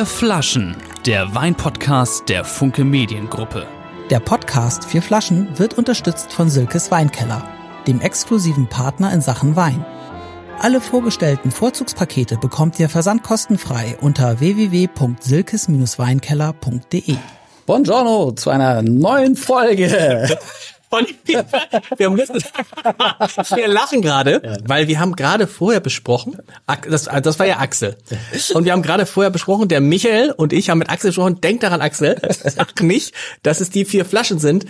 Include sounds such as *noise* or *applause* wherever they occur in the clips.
Vier Flaschen, der Weinpodcast der Funke Mediengruppe. Der Podcast Vier Flaschen wird unterstützt von Silkes Weinkeller, dem exklusiven Partner in Sachen Wein. Alle vorgestellten Vorzugspakete bekommt ihr versandkostenfrei unter www.silkes-weinkeller.de. Buongiorno zu einer neuen Folge. Wir, haben wir lachen gerade, weil wir haben gerade vorher besprochen, das, das war ja Axel. Und wir haben gerade vorher besprochen, der Michael und ich haben mit Axel gesprochen, denk daran Axel, sag nicht, dass es die vier Flaschen sind,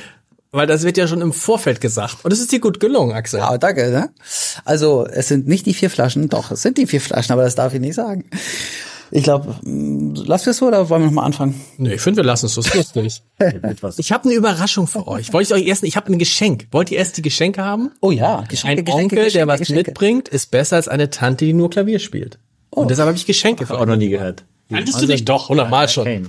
weil das wird ja schon im Vorfeld gesagt. Und es ist dir gut gelungen, Axel. Ja, danke. Ne? Also es sind nicht die vier Flaschen, doch, es sind die vier Flaschen, aber das darf ich nicht sagen. Ich glaube, lassen wir es so oder wollen wir nochmal anfangen? Nee, ich finde, wir lassen es so. Ist lustig. *laughs* ich habe eine Überraschung für euch. Wollte ich euch erst, ich habe ein Geschenk. Wollt ihr erst die Geschenke haben? Oh ja, Geschenke, Ein Geschenke, Onkel, Geschenke, der was Geschenke. mitbringt, ist besser als eine Tante, die nur Klavier spielt. Oh. Und deshalb habe ich Geschenke für euch. auch noch nie gehört. Kanntest du dich doch, hundertmal schon.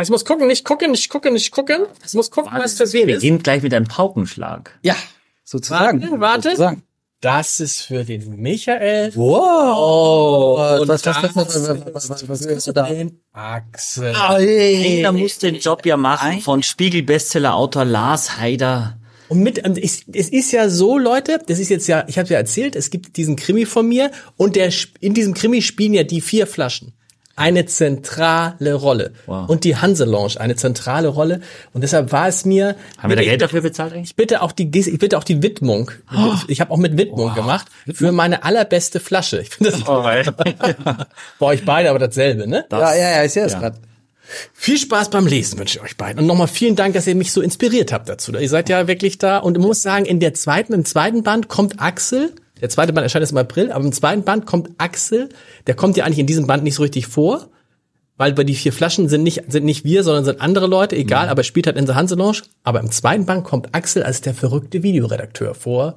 Ich muss gucken, nicht gucken, nicht gucken, nicht gucken. Ich muss gucken, was das Wir gehen gleich mit einem Paukenschlag. Ja, sozusagen. Warte, warte. Sozusagen. Das ist für den Michael. Wow. Oh, und was, was, was, was, was, was, was ist da? Den Axel. Einer muss den Job ja machen von Spiegel-Bestseller-Autor Lars Haider. Und mit, es, es ist ja so, Leute, das ist jetzt ja, ich habe ja erzählt, es gibt diesen Krimi von mir und der in diesem Krimi spielen ja die vier Flaschen eine zentrale Rolle. Wow. Und die Hanse Lounge eine zentrale Rolle. Und deshalb war es mir. Haben wir da Geld dafür bezahlt eigentlich? Ich bitte auch die, ich bitte auch die Widmung. Oh. Ich habe auch mit Widmung wow. gemacht für meine allerbeste Flasche. Ich finde das. Oh, *laughs* bei euch beide aber dasselbe, ne? Das, ja, ja, ja, ich sehe das ja. gerade. Viel Spaß beim Lesen wünsche ich euch beiden. Und nochmal vielen Dank, dass ihr mich so inspiriert habt dazu. Ihr seid ja wirklich da. Und ich muss sagen, in der zweiten, im zweiten Band kommt Axel der zweite Band erscheint jetzt im April, aber im zweiten Band kommt Axel, der kommt ja eigentlich in diesem Band nicht so richtig vor, weil bei die vier Flaschen sind nicht, sind nicht wir, sondern sind andere Leute, egal, mhm. aber spielt halt in der Hanselounge. Aber im zweiten Band kommt Axel als der verrückte Videoredakteur vor,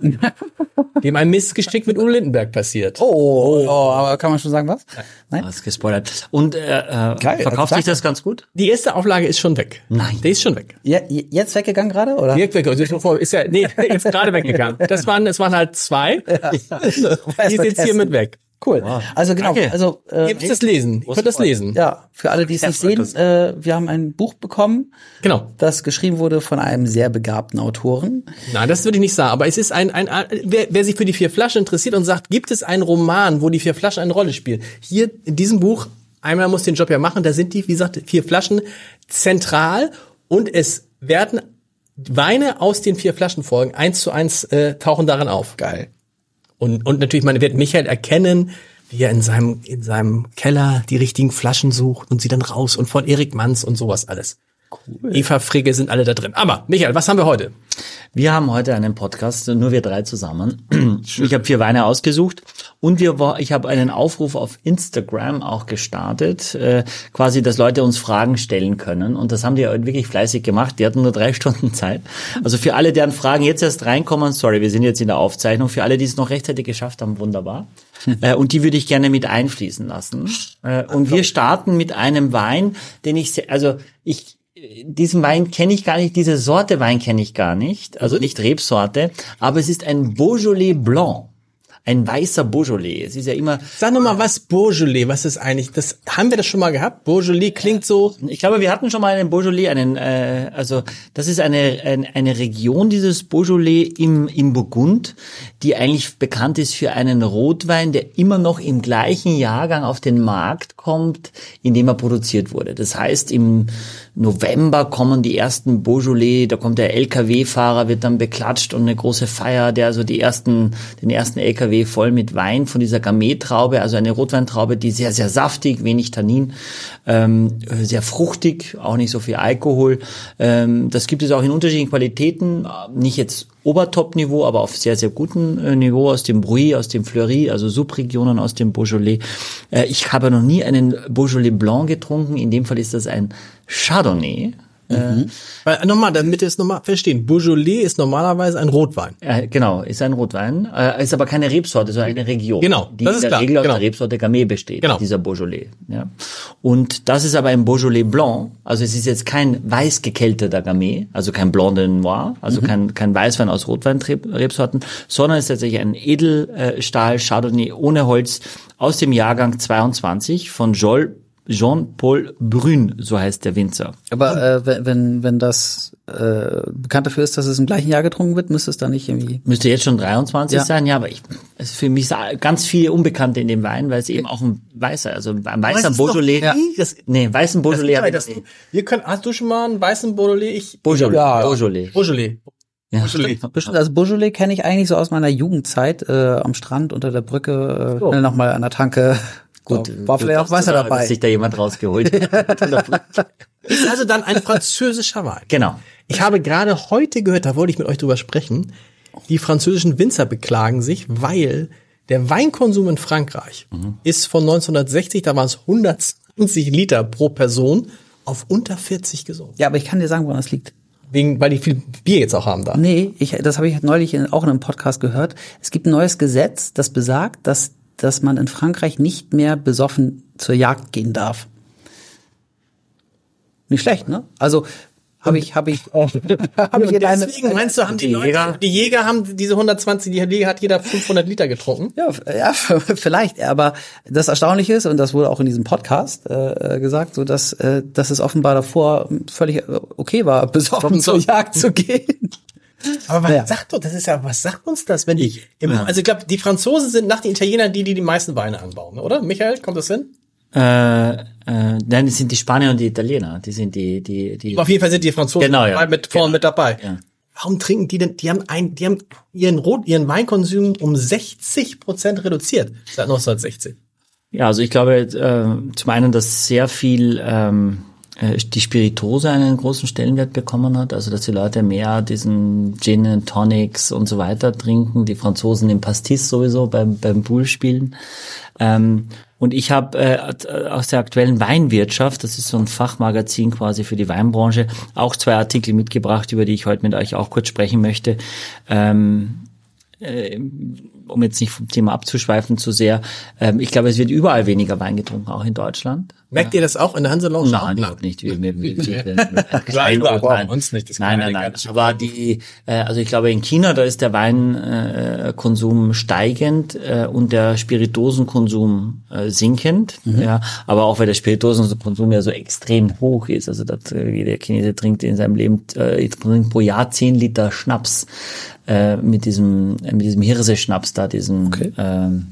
*laughs* dem ein Missgeschick mit Udo Lindenberg passiert. Oh, oh, oh, aber kann man schon sagen was? Nein? Das ist gespoilert. Und äh, äh, Geil, verkauft sich das ganz gut? Die erste Auflage ist schon weg. Nein. Die ist schon weg. Ja, jetzt weggegangen gerade, oder? Jetzt weggegangen. Ist ja, *laughs* nee, jetzt gerade weggegangen. Das waren, es waren halt zwei. Ja. Die ist jetzt hiermit weg. Cool. Wow. Also genau, Danke. also äh, Ihr das lesen. Ich könnt das lesen. Ja, für alle, die es nicht sehen, äh, wir haben ein Buch bekommen, genau, das geschrieben wurde von einem sehr begabten Autoren. Nein, das würde ich nicht sagen, aber es ist ein ein, ein wer, wer sich für die vier Flaschen interessiert und sagt, gibt es einen Roman, wo die vier Flaschen eine Rolle spielen? Hier in diesem Buch einmal muss den Job ja machen, da sind die, wie gesagt, vier Flaschen zentral und es werden Weine aus den vier Flaschen folgen, eins zu eins äh, tauchen darin auf. Geil. Und, und natürlich, man wird Michael erkennen, wie er in seinem, in seinem Keller die richtigen Flaschen sucht und sie dann raus und von Erik Manns und sowas alles. Cool. Eva Frigge sind alle da drin. Aber Michael, was haben wir heute? Wir haben heute einen Podcast, nur wir drei zusammen. Ich habe vier Weine ausgesucht und wir, ich habe einen Aufruf auf Instagram auch gestartet, äh, quasi, dass Leute uns Fragen stellen können. Und das haben die wirklich fleißig gemacht. Die hatten nur drei *laughs* Stunden Zeit. Also für alle, deren Fragen jetzt erst reinkommen, sorry, wir sind jetzt in der Aufzeichnung. Für alle, die es noch rechtzeitig geschafft haben, wunderbar. Äh, und die würde ich gerne mit einfließen lassen. Äh, und wir starten mit einem Wein, den ich, also ich diesen Wein kenne ich gar nicht, diese Sorte Wein kenne ich gar nicht, also mhm. nicht Rebsorte, aber es ist ein Beaujolais Blanc ein weißer Beaujolais. Es ist ja immer. Sag noch mal, was Beaujolais? Was ist eigentlich? Das haben wir das schon mal gehabt? Beaujolais klingt so. Ich glaube, wir hatten schon mal einen Beaujolais, einen. Äh, also das ist eine eine, eine Region dieses Beaujolais im im Burgund, die eigentlich bekannt ist für einen Rotwein, der immer noch im gleichen Jahrgang auf den Markt kommt, in dem er produziert wurde. Das heißt, im November kommen die ersten Beaujolais, da kommt der LKW-Fahrer, wird dann beklatscht und eine große Feier, der also die ersten, den ersten LKW voll mit Wein von dieser Gamay-Traube, also eine Rotweintraube, die sehr, sehr saftig, wenig Tannin, ähm, sehr fruchtig, auch nicht so viel Alkohol. Ähm, das gibt es auch in unterschiedlichen Qualitäten, nicht jetzt Obertop-Niveau, aber auf sehr, sehr gutem äh, Niveau aus dem Bruy, aus dem Fleury, also Subregionen aus dem Beaujolais. Äh, ich habe noch nie einen Beaujolais Blanc getrunken. In dem Fall ist das ein Chardonnay. Mhm. Weil, nochmal, damit ihr es nochmal verstehen, Beaujolais ist normalerweise ein Rotwein. Äh, genau, ist ein Rotwein, äh, ist aber keine Rebsorte, sondern eine Region. Genau, die das ist in der klar. Regel genau. aus der Rebsorte Gamay besteht, genau. dieser Beaujolais. Ja. Und das ist aber ein Beaujolais Blanc, also es ist jetzt kein weiß gekälteter Gamay, also kein Blanc de Noir, also mhm. kein, kein Weißwein aus Rotweinrebsorten, sondern es ist tatsächlich ein Edelstahl Chardonnay ohne Holz aus dem Jahrgang 22 von Joel Jean-Paul Brün, so heißt der Winzer. Aber äh, wenn, wenn, wenn das äh, bekannt dafür ist, dass es im gleichen Jahr getrunken wird, müsste es da nicht irgendwie. Müsste jetzt schon 23 Ja. sein, ja, aber ich, es ist für mich ganz viel Unbekannte in dem Wein, weil es eben auch ein weißer, also ein weißer ist doch- Beaujolais, ja. das, nee, weißen Beaujolais, Das, das, wir können, hast du schon mal einen weißen Beaujolais? Ich, Beaujolais, Ja. Beaujolais. Beaujolais. Ja. Beaujolais. *laughs* Bestimmt, also Beaujolais kenne ich eigentlich so aus meiner Jugendzeit äh, am Strand unter der Brücke, äh, So. schnell noch mal an der Tanke. Gut, Da war vielleicht auch Wasser dass dabei. sich da jemand rausgeholt hat. *laughs* Ist also dann ein französischer Wein. genau. Ich habe gerade heute gehört, da wollte ich mit euch drüber sprechen, die französischen Winzer beklagen sich, weil der Weinkonsum in Frankreich ist von 1960, da waren es 120 Liter pro Person, auf unter 40 gesunken. Ja, aber ich kann dir sagen, woran das liegt. Wegen, weil die viel Bier jetzt auch haben da. Nee, ich, das habe ich neulich in, auch in einem Podcast gehört. Es gibt ein neues Gesetz, das besagt, dass, dass man in Frankreich nicht mehr besoffen zur Jagd gehen darf. Nicht schlecht, ne? Also habe ich, habe ich, *laughs* *laughs* habe ich in eine, Deswegen meinst du, haben die, die Leute, Jäger- die Jäger haben diese 120, die Jäger hat jeder 500 Liter getrunken. Ja, ja, *laughs* vielleicht. Aber das Erstaunliche ist, und das wurde auch in diesem Podcast äh, gesagt, so dass, äh, dass es offenbar davor völlig äh, okay war, besoffen zur Jagd zu gehen. Aber was Ja. sagt doch, das ist ja, was sagt uns das, wenn die, im, also ich glaube, die Franzosen sind nach den Italienern die, die die meisten Weine anbauen, ne, oder? Michael, kommt das hin? Äh, äh, nein, das sind die Spanier und die Italiener. Die sind die, die, die. Auf jeden Fall sind die Franzosen Genau, ja. mit vorne mit dabei. Ja. Warum trinken die denn? Die haben ein, die haben ihren Rot, ihren Weinkonsum um 60 Prozent reduziert seit 1960. Ja, also ich glaube äh, zum einen, dass sehr viel ähm, äh, die Spiritose einen großen Stellenwert bekommen hat, also dass die Leute mehr diesen Gin and Tonics und so weiter trinken, die Franzosen im Pastis sowieso beim beim Poolspielen. Ähm, und ich habe äh, aus der aktuellen Weinwirtschaft, das ist so ein Fachmagazin quasi für die Weinbranche, auch zwei Artikel mitgebracht, über die ich heute mit euch auch kurz sprechen möchte. Ähm, um jetzt nicht vom Thema abzuschweifen zu sehr, ähm, ich glaube, es wird überall weniger Wein getrunken, auch in Deutschland. Merkt ihr das auch in der Hanse Lounge? Nein, überhaupt nicht. Wir, wir, wir, wir, *laughs* wir, Klar, überall. Bei uns nicht, das nein, nein, ja nein. Aber die, äh, also ich glaube, in China, da ist der Weinkonsum äh, steigend äh, und der Spiritosenkonsum äh, sinkend. Ja, aber auch weil der Spiritosenkonsum ja so extrem hoch ist. Also dass, äh, jeder Chinese trinkt in seinem Leben äh, trinkt pro Jahr 10 Liter Schnaps äh, mit diesem äh, mit diesem Hirse-Schnaps da, diesen ähm,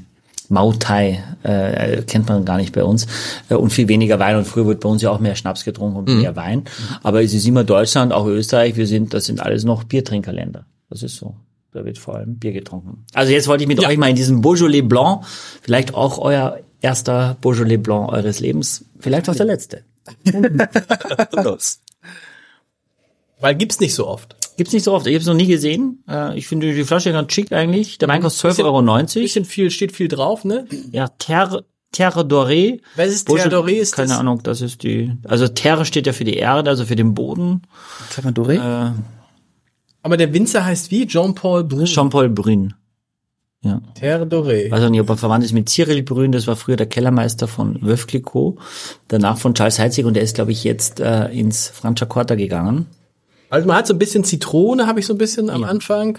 Mautai, äh, kennt man gar nicht bei uns. Äh, und viel weniger Wein. Und früher wird bei uns ja auch mehr Schnaps getrunken und mehr Wein. Aber es ist immer Deutschland, auch Österreich, wir sind, das sind alles noch Biertrinkerländer. Das ist so. Da wird vor allem Bier getrunken. Also jetzt wollte ich mit Ja. euch mal in diesem Beaujolais Blanc, vielleicht auch euer erster Beaujolais Blanc eures Lebens, vielleicht auch der letzte. *laughs* Los. Weil gibt's nicht so oft. Gibt's nicht so oft. Ich habe es noch nie gesehen. Äh, ich finde die Flasche ganz schick eigentlich. Der Wein kostet Bisschen- 12,90 Euro. Bisschen viel, steht viel drauf, ne? Ja, Terre, Terre Dorée. Was ist Terre Dorée? Ist Keine das- Ahnung, das ist die, also Terre steht ja für die Erde, also für den Boden. Mal, Doré? Äh, Aber der Winzer heißt wie? Jean-Paul Brun. Jean-Paul Brün. Ja. Terre Doré. Auch nicht, ob er verwandt ist mit Cyril Brün, das war früher der Kellermeister von Clicquot, danach von Charles Heitzig und der ist, glaube ich, jetzt äh, ins Franciacorta gegangen. Also man hat so ein bisschen Zitrone, habe ich so ein bisschen am Anfang.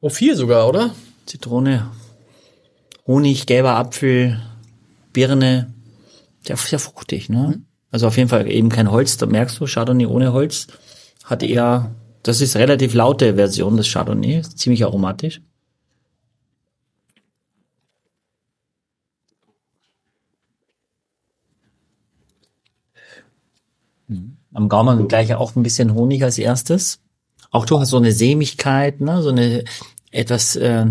Oh, viel sogar, oder? Zitrone, Honig, gelber Apfel, Birne, sehr, sehr fruchtig, ne? Also auf jeden Fall eben kein Holz, da merkst du, Chardonnay ohne Holz hat eher, das ist relativ laute Version des Chardonnay, ist ziemlich aromatisch. Am Gaumen gleich auch ein bisschen Honig als erstes. Auch du hast so eine Sämigkeit, ne? so eine etwas äh,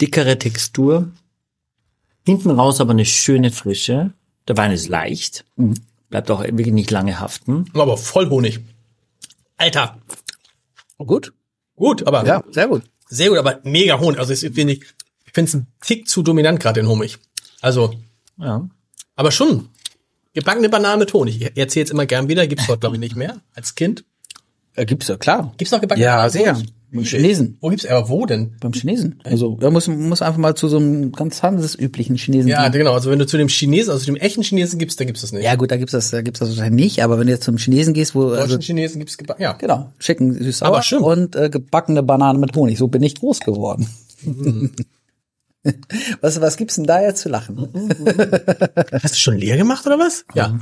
dickere Textur. Hinten raus aber eine schöne Frische. Der Wein ist leicht, bleibt auch wirklich nicht lange haften. Aber voll Honig. Alter. Gut. Gut, aber Ja, sehr gut. sehr gut, aber mega Honig. Also ich finde ich finde es ein Tick zu dominant gerade den Honig. Also, Ja. aber schon gebackene Bananen mit Honig. Ich erzähle jetzt immer gern wieder, gibt's dort glaube ich nicht mehr als Kind. Äh, gibt's ja, klar. Gibt's noch gebackene Ja, Bananen? sehr. mit Honig? Beim Chinesen. Wo gibt's aber wo denn? Beim Chinesen. Also, da muss, muss einfach mal zu so einem ganz handelsüblichen Chinesen Ja, gehen. genau. Also wenn du zu dem Chinesen, also zu dem echten Chinesen gibst, da gibt's das nicht. Ja, gut, da gibt's das, da gibt's das wahrscheinlich nicht, aber wenn du jetzt zum Chinesen gehst, wo, Deutschen also, Chinesen gibt's gebacken. Ja. genau, schicken süß Aber stimmt. und äh, gebackene Bananen mit Honig. So bin ich groß geworden. *laughs* Was, was gibt's denn da jetzt zu lachen? Hast du schon leer gemacht oder was? Ja.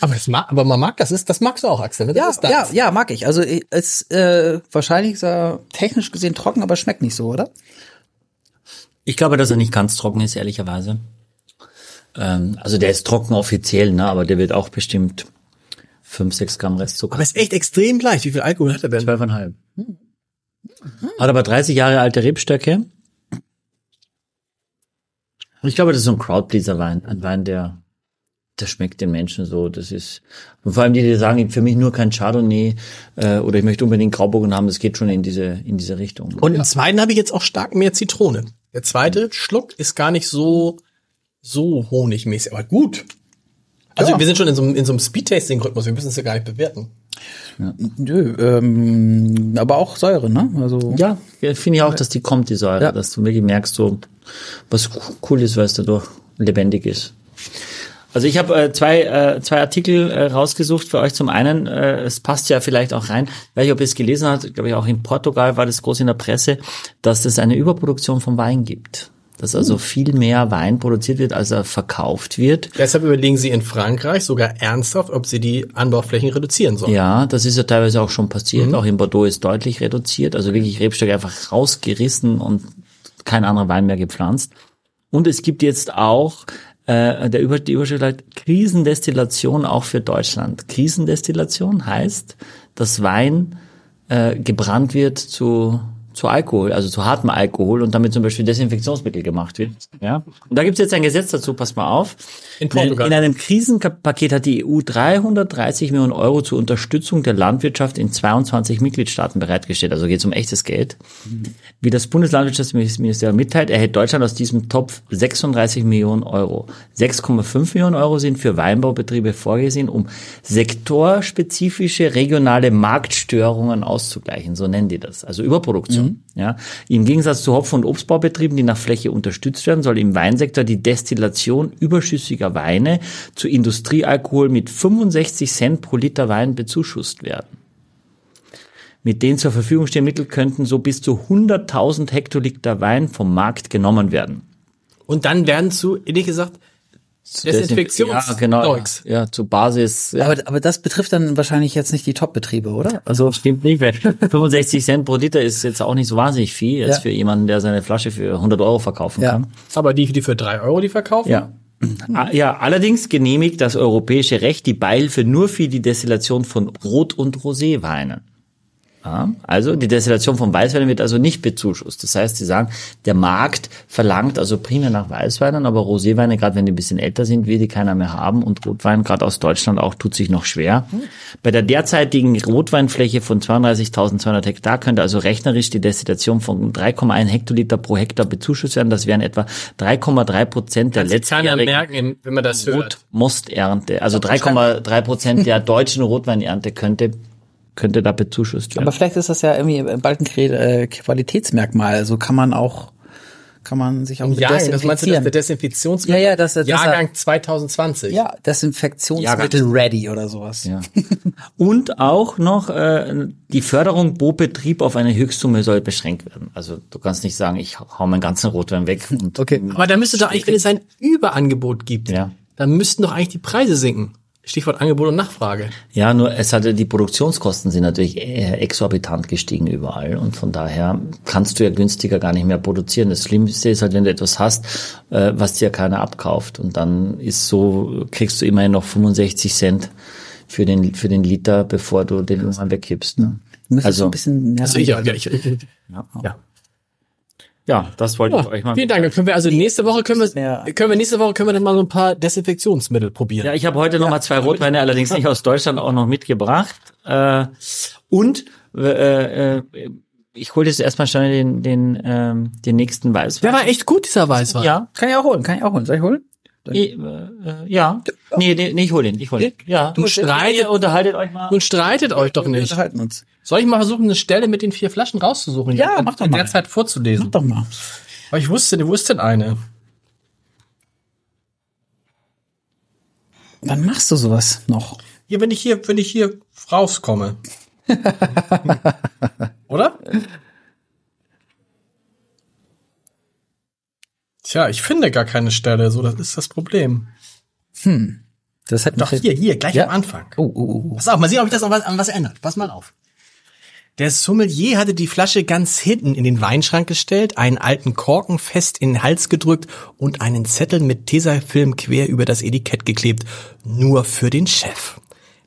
Aber das mag, aber man mag das ist, das magst du auch, Axel. ne? Das Ja, ist das. ja, ja, mag ich. Also es äh, wahrscheinlich ist er technisch gesehen trocken, aber schmeckt nicht so, oder? Ich glaube, dass er nicht ganz trocken ist, ehrlicherweise. Ähm, also der ist trocken offiziell, ne, aber der wird auch bestimmt 5, 6 Gramm Restzucker. Aber ist echt extrem leicht. Wie viel Alkohol hat er denn? 12,5. Hat aber 30 Jahre alte Rebstöcke. Und ich glaube, das ist so ein Crowdpleaser-Wein. Ein Wein, der, der schmeckt den Menschen so. Das ist, und vor allem die, die sagen, für mich nur kein Chardonnay, äh, oder ich möchte unbedingt Grauburgunden haben, das geht schon in diese, in diese Richtung. Und im zweiten habe ich jetzt auch stark mehr Zitrone. Der zweite Schluck ist gar nicht so, so honigmäßig, aber gut. Also Ja. wir sind schon in so, einem- in so einem Speed-Tasting-Rhythmus, wir müssen es ja gar nicht bewerten. Nö, ähm, aber auch Säure, ne? Also Ja, ja, finde ich auch, dass die kommt, die Säure, Ja. dass du wirklich merkst, so was co- cool ist, weil es dadurch lebendig ist. Also ich habe äh, zwei, äh, zwei Artikel äh, rausgesucht für euch. Zum einen, äh, es passt ja vielleicht auch rein, weil ich ob ihr es gelesen habt, glaube ich auch in Portugal war das groß in der Presse, dass es eine Überproduktion von Wein gibt. Dass also viel mehr Wein produziert wird, als er verkauft wird. Deshalb überlegen sie in Frankreich sogar ernsthaft, ob sie die Anbauflächen reduzieren sollen. Ja, das ist ja teilweise auch schon passiert. Auch in Bordeaux ist deutlich reduziert. Also wirklich Rebstöcke einfach rausgerissen und kein anderer Wein mehr gepflanzt. Und es gibt jetzt auch äh, der Über die Überschrift halt Krisendestillation auch für Deutschland. Krisendestillation heißt, dass Wein äh, gebrannt wird zu zu Alkohol, also zu hartem Alkohol und damit zum Beispiel Desinfektionsmittel gemacht wird. Ja. Und da gibt es jetzt ein Gesetz dazu, pass mal auf. In Portugal. In einem Krisenpaket hat die EU 330 Millionen Euro zur Unterstützung der Landwirtschaft in 22 Mitgliedstaaten bereitgestellt. Also geht es um echtes Geld. Wie das Bundeslandwirtschaftsministerium mitteilt, erhält Deutschland aus diesem Topf 36 Millionen Euro. 6,5 Millionen Euro sind für Weinbaubetriebe vorgesehen, um sektorspezifische regionale Marktstörungen auszugleichen. So nennen die das. Also Überproduktion. Ja. Im Gegensatz zu Hopfen- und Obstbaubetrieben, die nach Fläche unterstützt werden, soll im Weinsektor die Destillation überschüssiger Weine zu Industriealkohol mit 65 Cent pro Liter Wein bezuschusst werden. Mit den zur Verfügung stehenden Mitteln könnten so bis zu 100.000 Hektoliter Wein vom Markt genommen werden. Und dann werden zu, ehrlich gesagt, Desinfektions Ja, genau. Zeugs. Ja, zu Basis. Ja. aber, aber das betrifft dann wahrscheinlich jetzt nicht die Top-Betriebe, oder? Also stimmt nicht, weil *laughs* 65 Cent pro Liter ist jetzt auch nicht so wahnsinnig viel, jetzt Ja. für jemanden, der seine Flasche für 100 Euro verkaufen Ja. kann. Aber die, die für drei Euro die verkaufen? Ja. Ah, Ja, allerdings genehmigt das europäische Recht die Beihilfe nur für die Destillation von Rot- und Roséweinen. Ja, also die Destillation von Weißweinen wird also nicht bezuschusst. Das heißt, sie sagen, der Markt verlangt also primär nach Weißweinen, aber Roséweine, gerade wenn die ein bisschen älter sind, will die keiner mehr haben und Rotwein, gerade aus Deutschland auch, tut sich noch schwer. Bei der derzeitigen Rotweinfläche von 32.200 Hektar könnte also rechnerisch die Destillation von 3,1 Hektoliter pro Hektar bezuschusst werden. Das wären etwa 3,3 Prozent der letztjährigen merken, wenn man das hört. Rotmosternte, also 3,3 Prozent der deutschen Rotweinernte könnte, könnte da bezuschusst werden. Aber vielleicht ist das ja irgendwie bald ein äh, Qualitätsmerkmal. Also kann man auch, kann man sich auch mit Jahrgang, das meinst du, dass der desinfizieren. Desinfektionsmittel? Ja, ja, das- das- Jahrgang 2020. Ja, Desinfektionsmittel ready oder sowas. Ja. *laughs* Und auch noch äh, die Förderung pro Betrieb auf eine Höchstsumme soll beschränkt werden. Also du kannst nicht sagen, ich hau meinen ganzen Rotwein weg. Und Okay. Aber da müsste doch eigentlich, wenn es ein Überangebot gibt, Ja. dann müssten doch eigentlich die Preise sinken. Stichwort Angebot und Nachfrage. Ja, nur es hatte die Produktionskosten sind natürlich exorbitant gestiegen überall und von daher kannst du ja günstiger gar nicht mehr produzieren. Das Schlimmste ist halt, wenn du etwas hast, äh, was dir keiner abkauft und dann ist so kriegst du immerhin noch 65 Cent für den für den Liter, bevor du den irgendwann wegkippst. Ne? Also ein bisschen, ja, Also ich, ja, ich, ich, *laughs* ja. ja, das wollte ich euch mal. Vielen Dank. Dann können wir also nächste Woche können wir, können wir nächste Woche können wir dann mal so ein paar Desinfektionsmittel probieren. Ja, ich habe heute noch mal zwei Rotweine, allerdings nicht aus Deutschland, auch noch mitgebracht. Äh, und äh, äh, ich hole jetzt erstmal schnell den, den, ähm, den nächsten Weißwein. Der war echt gut, dieser Weißwein. Ja, Kann ich auch holen, kann ich auch holen. Soll ich holen? Äh, äh, ja. Nee, nee, nee, ich hol den, ich hol den. Ja. Du streitet- Ihr unterhaltet euch mal. Nun streitet euch doch Wir nicht. unterhalten uns. Soll ich mal versuchen, eine Stelle mit den vier Flaschen rauszusuchen? Ja, in- mach doch in mal. der Zeit vorzulesen. Mach doch mal. Aber ich wusste, ist denn eine? Wann machst du sowas noch? Hier, wenn ich hier, wenn ich hier rauskomme. *laughs* Oder? Tja, ich finde gar keine Stelle, so das ist das Problem. Das hat Doch hier, hier, gleich Ja. am Anfang. Oh, oh, oh. Pass auf, mal sehen, ob ich das an was, an was ändert. Pass mal auf. Der Sommelier hatte die Flasche ganz hinten in den Weinschrank gestellt, einen alten Korken fest in den Hals gedrückt und einen Zettel mit Tesafilm quer über das Etikett geklebt. Nur für den Chef.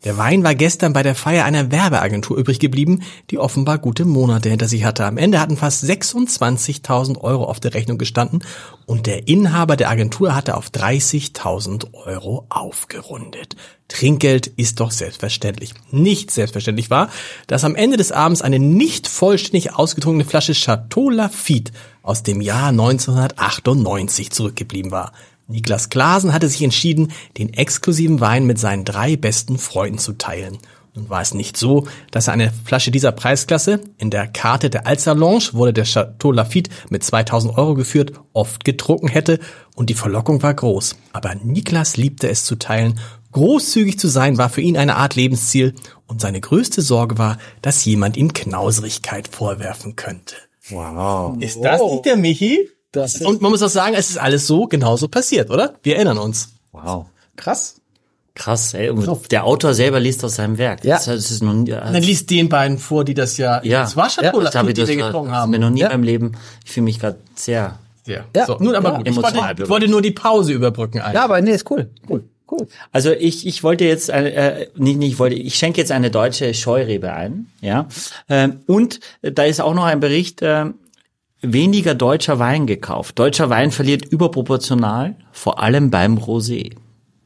Der Wein war gestern bei der Feier einer Werbeagentur übrig geblieben, die offenbar gute Monate hinter sich hatte. Am Ende hatten fast 26.000 Euro auf der Rechnung gestanden und der Inhaber der Agentur hatte auf 30.000 Euro aufgerundet. Trinkgeld ist doch selbstverständlich. Nicht selbstverständlich war, dass am Ende des Abends eine nicht vollständig ausgetrunkene Flasche Chateau Lafitte aus dem Jahr 1998 zurückgeblieben war. Niklas Glasen hatte sich entschieden, den exklusiven Wein mit seinen drei besten Freunden zu teilen. Nun war es nicht so, dass er eine Flasche dieser Preisklasse, in der Karte der Alsalange wurde der Chateau Lafitte mit 2000 Euro geführt, oft getrunken hätte und die Verlockung war groß. Aber Niklas liebte es zu teilen. Großzügig zu sein war für ihn eine Art Lebensziel und seine größte Sorge war, dass jemand ihm Knauserigkeit vorwerfen könnte. Wow. Ist das nicht der Michi? Und man muss auch sagen, es ist alles so genauso passiert, oder? Wir erinnern uns. Wow. Krass. Krass, ey. Und der Autor selber liest aus seinem Werk. Ja. Das, das ist noch nie, Dann liest den beiden vor, die das ja, ja. das war das habe Lafitte, ich die das, das getrunken ist haben. mir noch nie Ja. in meinem Leben. Ich fühle mich gerade sehr. Ja. Ja. So, nun aber Ja. gut, ich Emotional wollte, ich wollte nur die Pause überbrücken eigentlich. Ja, aber nee, ist cool. Cool. Cool. Also ich, ich wollte jetzt eine, äh, nicht, nicht wollte, ich schenke jetzt eine deutsche Scheurebe ein, ja. Ähm, und äh, da ist auch noch ein Bericht, ähm, weniger deutscher Wein gekauft. Deutscher Wein verliert überproportional, vor allem beim Rosé.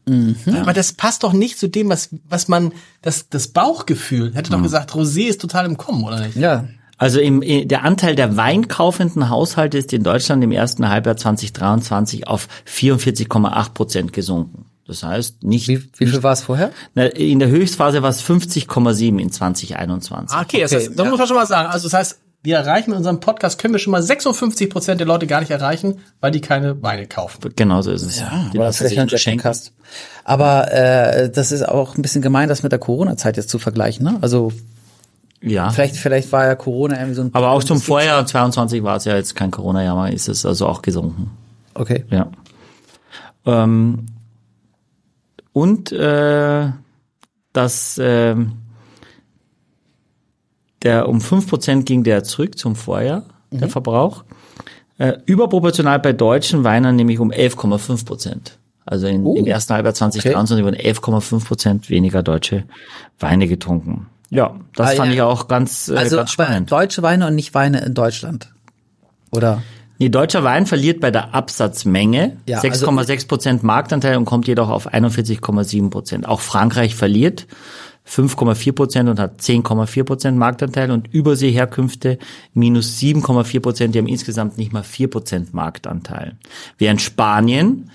Aber das passt doch nicht zu dem, was, was man, das, das Bauchgefühl, hätte doch gesagt, Rosé ist total im Kommen, oder nicht? Ja. Also im, der Anteil der weinkaufenden Haushalte ist in Deutschland im ersten Halbjahr 2023 auf 44,8 Prozent gesunken. Das heißt, nicht, Wie, wie viel war es vorher? na, in der Höchstphase war es 50,7 in 2021. Ah, okay, das heißt, da muss man schon mal sagen. Also das heißt, wir erreichen mit unserem Podcast, können wir schon mal 56 Prozent der Leute gar nicht erreichen, weil die keine Weine kaufen. Genau so ist es. Die Oder lassen vielleicht ein Jack schenken. Cast. Aber äh, das ist auch ein bisschen gemein, das mit der Corona-Zeit jetzt zu vergleichen. Ne? Also Ja. vielleicht, vielleicht war ja Corona irgendwie so ein. Aber auch zum Vorjahr 22 war es ja jetzt kein Corona-Jahr, mehr, ist es also auch gesunken. Okay. Ja. Ähm, und äh, dass ähm, der um 5% ging der zurück zum Vorjahr, der Verbrauch. Äh, überproportional bei deutschen Weinern nämlich um 11,5 Prozent. Also in, im ersten Halbjahr 2023 wurden 11,5 Prozent weniger deutsche Weine getrunken. Ja, das Ah, fand ja. ich auch ganz, äh, Also ganz spannend. deutsche Weine und nicht Weine in Deutschland. Oder? Nee, deutscher Wein verliert bei der Absatzmenge Ja, also- 6,6 Prozent Marktanteil und kommt jedoch auf 41,7 Prozent. Auch Frankreich verliert 5,4 Prozent und hat 10,4 Prozent Marktanteil und Überseeherkünfte minus 7,4 Prozent, die haben insgesamt nicht mal 4 Prozent Marktanteil. Während Spanien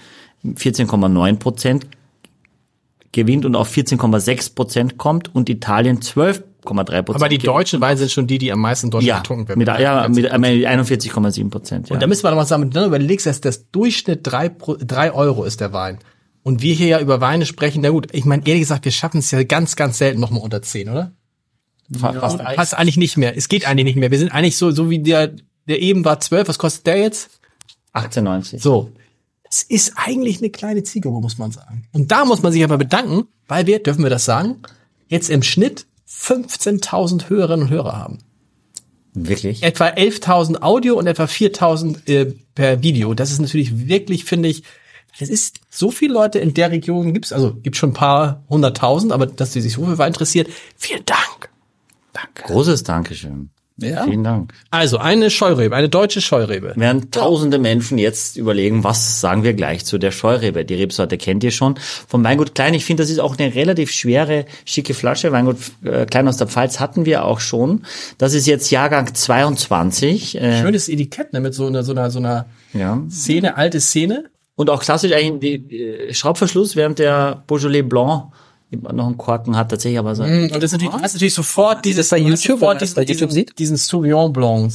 14,9 Prozent gewinnt und auf 14,6 Prozent kommt und Italien 12,3 Prozent. Aber die deutschen Weine sind schon die, die am meisten Deutschland ja, getrunken werden. mit, ja, mit, mit 41,7 Prozent. Ja. Und da müssen wir doch mal sagen, wenn du dann überlegst, dass das Durchschnitt drei, drei Euro ist der Wein. Und wir hier ja über Weine sprechen, na gut, ich meine, ehrlich gesagt, wir schaffen es ja ganz, ganz selten nochmal unter 10, oder? Fast, fast eigentlich nicht mehr. Es geht eigentlich nicht mehr. Wir sind eigentlich so, so wie der, der eben war 12, was kostet der jetzt? 18,90. So. Das ist eigentlich eine kleine Zielgruppe, muss man sagen. Und da muss man sich aber bedanken, weil wir, dürfen wir das sagen, jetzt im Schnitt 15.000 Hörerinnen und Hörer haben. Wirklich? Etwa 11.000 Audio und etwa 4.000 äh, per Video. Das ist natürlich wirklich, finde ich, es ist so viele Leute in der Region gibt's, also gibt schon ein paar hunderttausend, aber dass die sich so für Wein interessiert, vielen Dank. Danke. Großes Dankeschön. Ja. Vielen Dank. Also eine Scheurebe, eine deutsche Scheurebe. Während tausende Menschen jetzt überlegen, was sagen wir gleich zu der Scheurebe. Die Rebsorte kennt ihr schon. Vom Weingut Klein, ich finde, das ist auch eine relativ schwere, schicke Flasche. Weingut äh, Klein aus der Pfalz hatten wir auch schon. Das ist jetzt Jahrgang 22. Äh, Schönes Etikett, ne, mit so einer, so einer, so einer ja. Szene, alte Szene. Und auch klassisch eigentlich die, äh, Schraubverschluss, während der Beaujolais Blanc noch einen Korken hat, tatsächlich aber so. Und das ist natürlich, du hast natürlich sofort dieses, bei YouTube, sofort diesen, bei YouTube sieht? diesen Sauvignon Blanc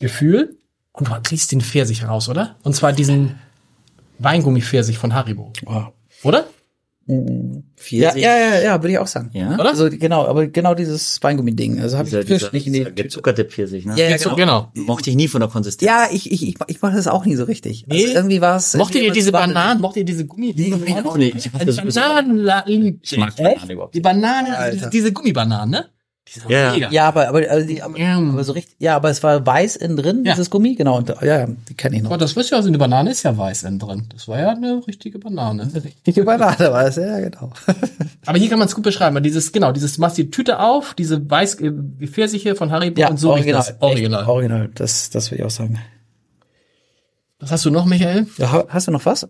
Gefühl. Und du kriegst den Pfirsich raus, oder? Und zwar diesen Weingummi-Pfirsich von Haribo. Oder? Ja, ja, ja, ja, würde ich auch sagen. Ja? Oder? Also genau, aber genau dieses Weingummi-Ding. Also habe ich dieser, nicht in die gezuckerte Pfirsich, ne? Ja, ja, genau. genau. Mochte ich nie von der Konsistenz. Ja, ich, ich, ich, ich mache das auch nie so richtig. Also Nee. irgendwie war es. Mochtet ihr diese Bananen? Mochtet ihr diese Gummi? Sowieso- Bananen. Ich mag Bananen überhaupt Die Bananen, diese Gummibananen, ne? Die sind Ja. mega. Ja, aber aber, also die, aber, Ja. aber so richtig. Ja, aber es war weiß innen drin, Ja. dieses Gummi. Genau. Und, ja, die kenne ich noch. Aber das wisst ihr, also eine Banane ist ja weiß innen drin. Das war ja eine richtige Banane. Die Banane *laughs* war es, ja, genau. Aber hier kann man es gut beschreiben. weil Dieses, genau, dieses, du machst die Tüte auf, diese weiß, äh, wie Pfirsiche von Haribo Ja, und so original. das. Original. Echt, original. Das, das würde ich auch sagen. Was hast du noch, Michael? Ja, ha- hast du noch was?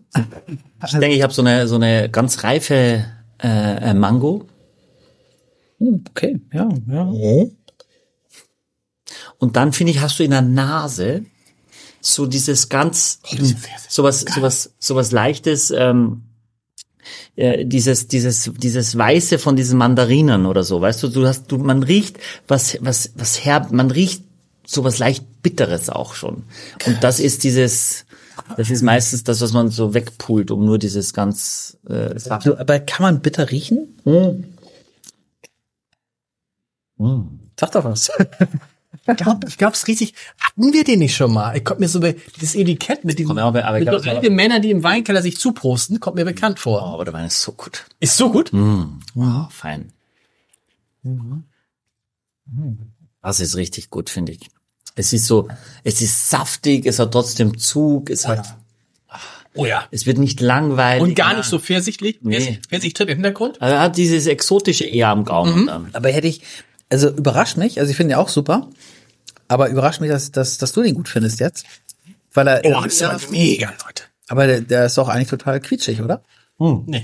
Ich denke, ich habe so eine, so eine ganz reife äh, äh, Mango. Hm, Okay, ja, ja. Und dann finde ich, hast du in der Nase so dieses ganz, sowas, sowas, sowas leichtes, ähm, äh, dieses, dieses, dieses Weiße von diesen Mandarinen oder so, weißt du, du hast, du, man riecht was, was, was herb, man riecht sowas leicht Bitteres auch schon. Und das ist dieses, das ist meistens das, was man so wegpult, um nur dieses ganz, äh, So, aber kann man bitter riechen? Sag doch was. Ich glaube, ich glaub, es riesig. Hatten wir den nicht schon mal? Ich kommt mir so, dieses Etikett mit diesen, be- aber ich mit glaub, so das war- alte Männer, die im Weinkeller sich zuprosten, kommt mir bekannt vor. oh, aber der Wein ist so gut. Ist so gut? Oh, fein. Das ist richtig gut, finde ich. Es ist so, es ist saftig, es hat trotzdem Zug, es hat, Oh ja. es wird nicht langweilig. Und gar nicht so pfirsichlich. Nee. Pfirsich, Pfirsich tritt im Hintergrund. Also er hat dieses exotische eher am Gaumen dann. Aber hätte ich, also überrascht mich, also ich finde ihn auch super, aber überrascht mich, dass, dass, dass du den gut findest jetzt. Weil er, Oh, ist aber mega, Leute. aber der, der ist doch eigentlich total quietschig, oder? Nee.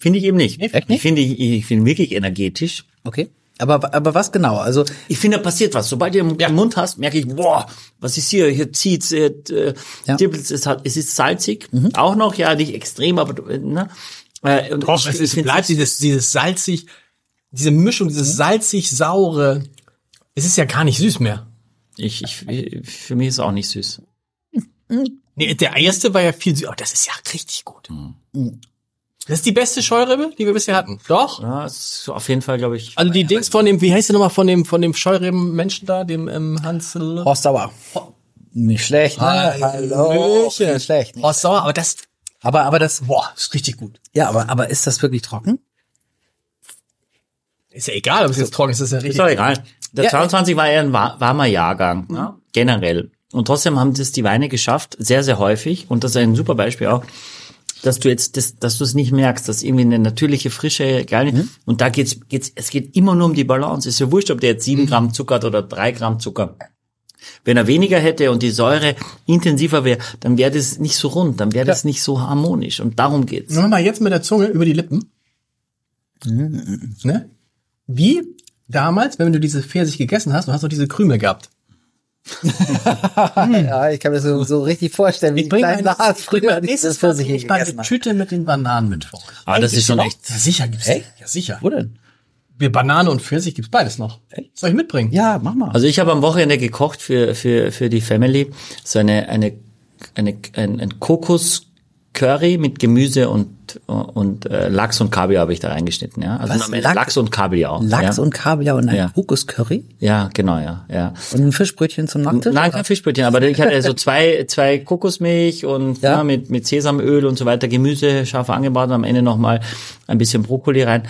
Finde ich eben nicht. Echt nicht? Ich finde, ich, ich finde ihn wirklich energetisch. Okay. Aber, aber was genau? Also, Ich finde, da passiert was. Sobald du im, im Mund hast, merke ich, boah, was ist hier? Hier zieht's, äh, Ja. Es hat, es ist salzig. Auch noch, ja, nicht extrem, aber, äh, ne? Äh, und Doch, ich- es, es bleibt dieses, dieses salzig, diese Mischung, dieses salzig-saure. Es ist ja gar nicht süß mehr. Ich, ich, für mich ist es auch nicht süß. Nee, der erste war ja viel süß. Oh, das ist ja richtig gut. Das ist die beste Scheurebe, die wir bisher hatten. Doch? Ja, ist auf jeden Fall, glaube ich. Also die Dings von dem, wie heißt der nochmal, von dem, von dem Scheureben-Menschen da, dem ähm, Hansel. Horst Sauer. Nicht schlecht, ne? Hallo. Nicht schlecht. Oh, sauer, aber das, Aber, aber das, boah, ist richtig gut. ja, aber, aber ist das wirklich trocken? Ist ja egal, ob es jetzt trocken ist, ist ja Ist richtig. doch egal. Der Ja, 22 war eher ein wa- warmer Jahrgang, ne? generell. Und trotzdem haben das die Weine geschafft, sehr, sehr häufig. Und das ist ein super Beispiel auch, dass du jetzt, das, dass du es nicht merkst, dass irgendwie eine natürliche Frische, geil. Und da geht's, geht's, es geht immer nur um die Balance. Ist ja wurscht, ob der jetzt sieben Gramm Zucker hat oder drei Gramm Zucker. Wenn er weniger hätte und die Säure intensiver wäre, dann wäre das nicht so rund, dann wäre das nicht so harmonisch. Und darum geht's. Machen wir mal jetzt mit der Zunge über die Lippen. Ne? Wie damals, wenn du diese Pfirsich gegessen hast, du hast noch diese Krümel gehabt. *laughs* Ja, ich kann mir so, so richtig vorstellen, wie Ich bringe Lars früher nächstes dieses Pfirsich ich gegessen eine. Tüte mit den Bananen mit vor. Aber das ist schon echt. Ja, sicher gibt's Echt? Ja, sicher. Wo denn? Wir Banane und Pfirsich gibt's beides noch. Soll ich mitbringen? Ja, mach mal. Also ich habe am Wochenende gekocht für für für die Family so eine eine eine ein, ein Kokos Curry mit Gemüse und und äh, Lachs und Kabeljau habe ich da reingeschnitten, ja. Also Was? Lachs- Lachs und Kabeljau. Lachs ja. und Kabeljau und ein Ja. Kokoscurry ja, genau, ja, ja. und ein Fischbrötchen zum Nachtisch? Nein, kein Fischbrötchen, aber ich hatte so zwei, zwei Kokosmilch und Ja. ja. mit, mit Sesamöl und so weiter, Gemüse scharf angebaut und am Ende nochmal ein bisschen Brokkoli rein.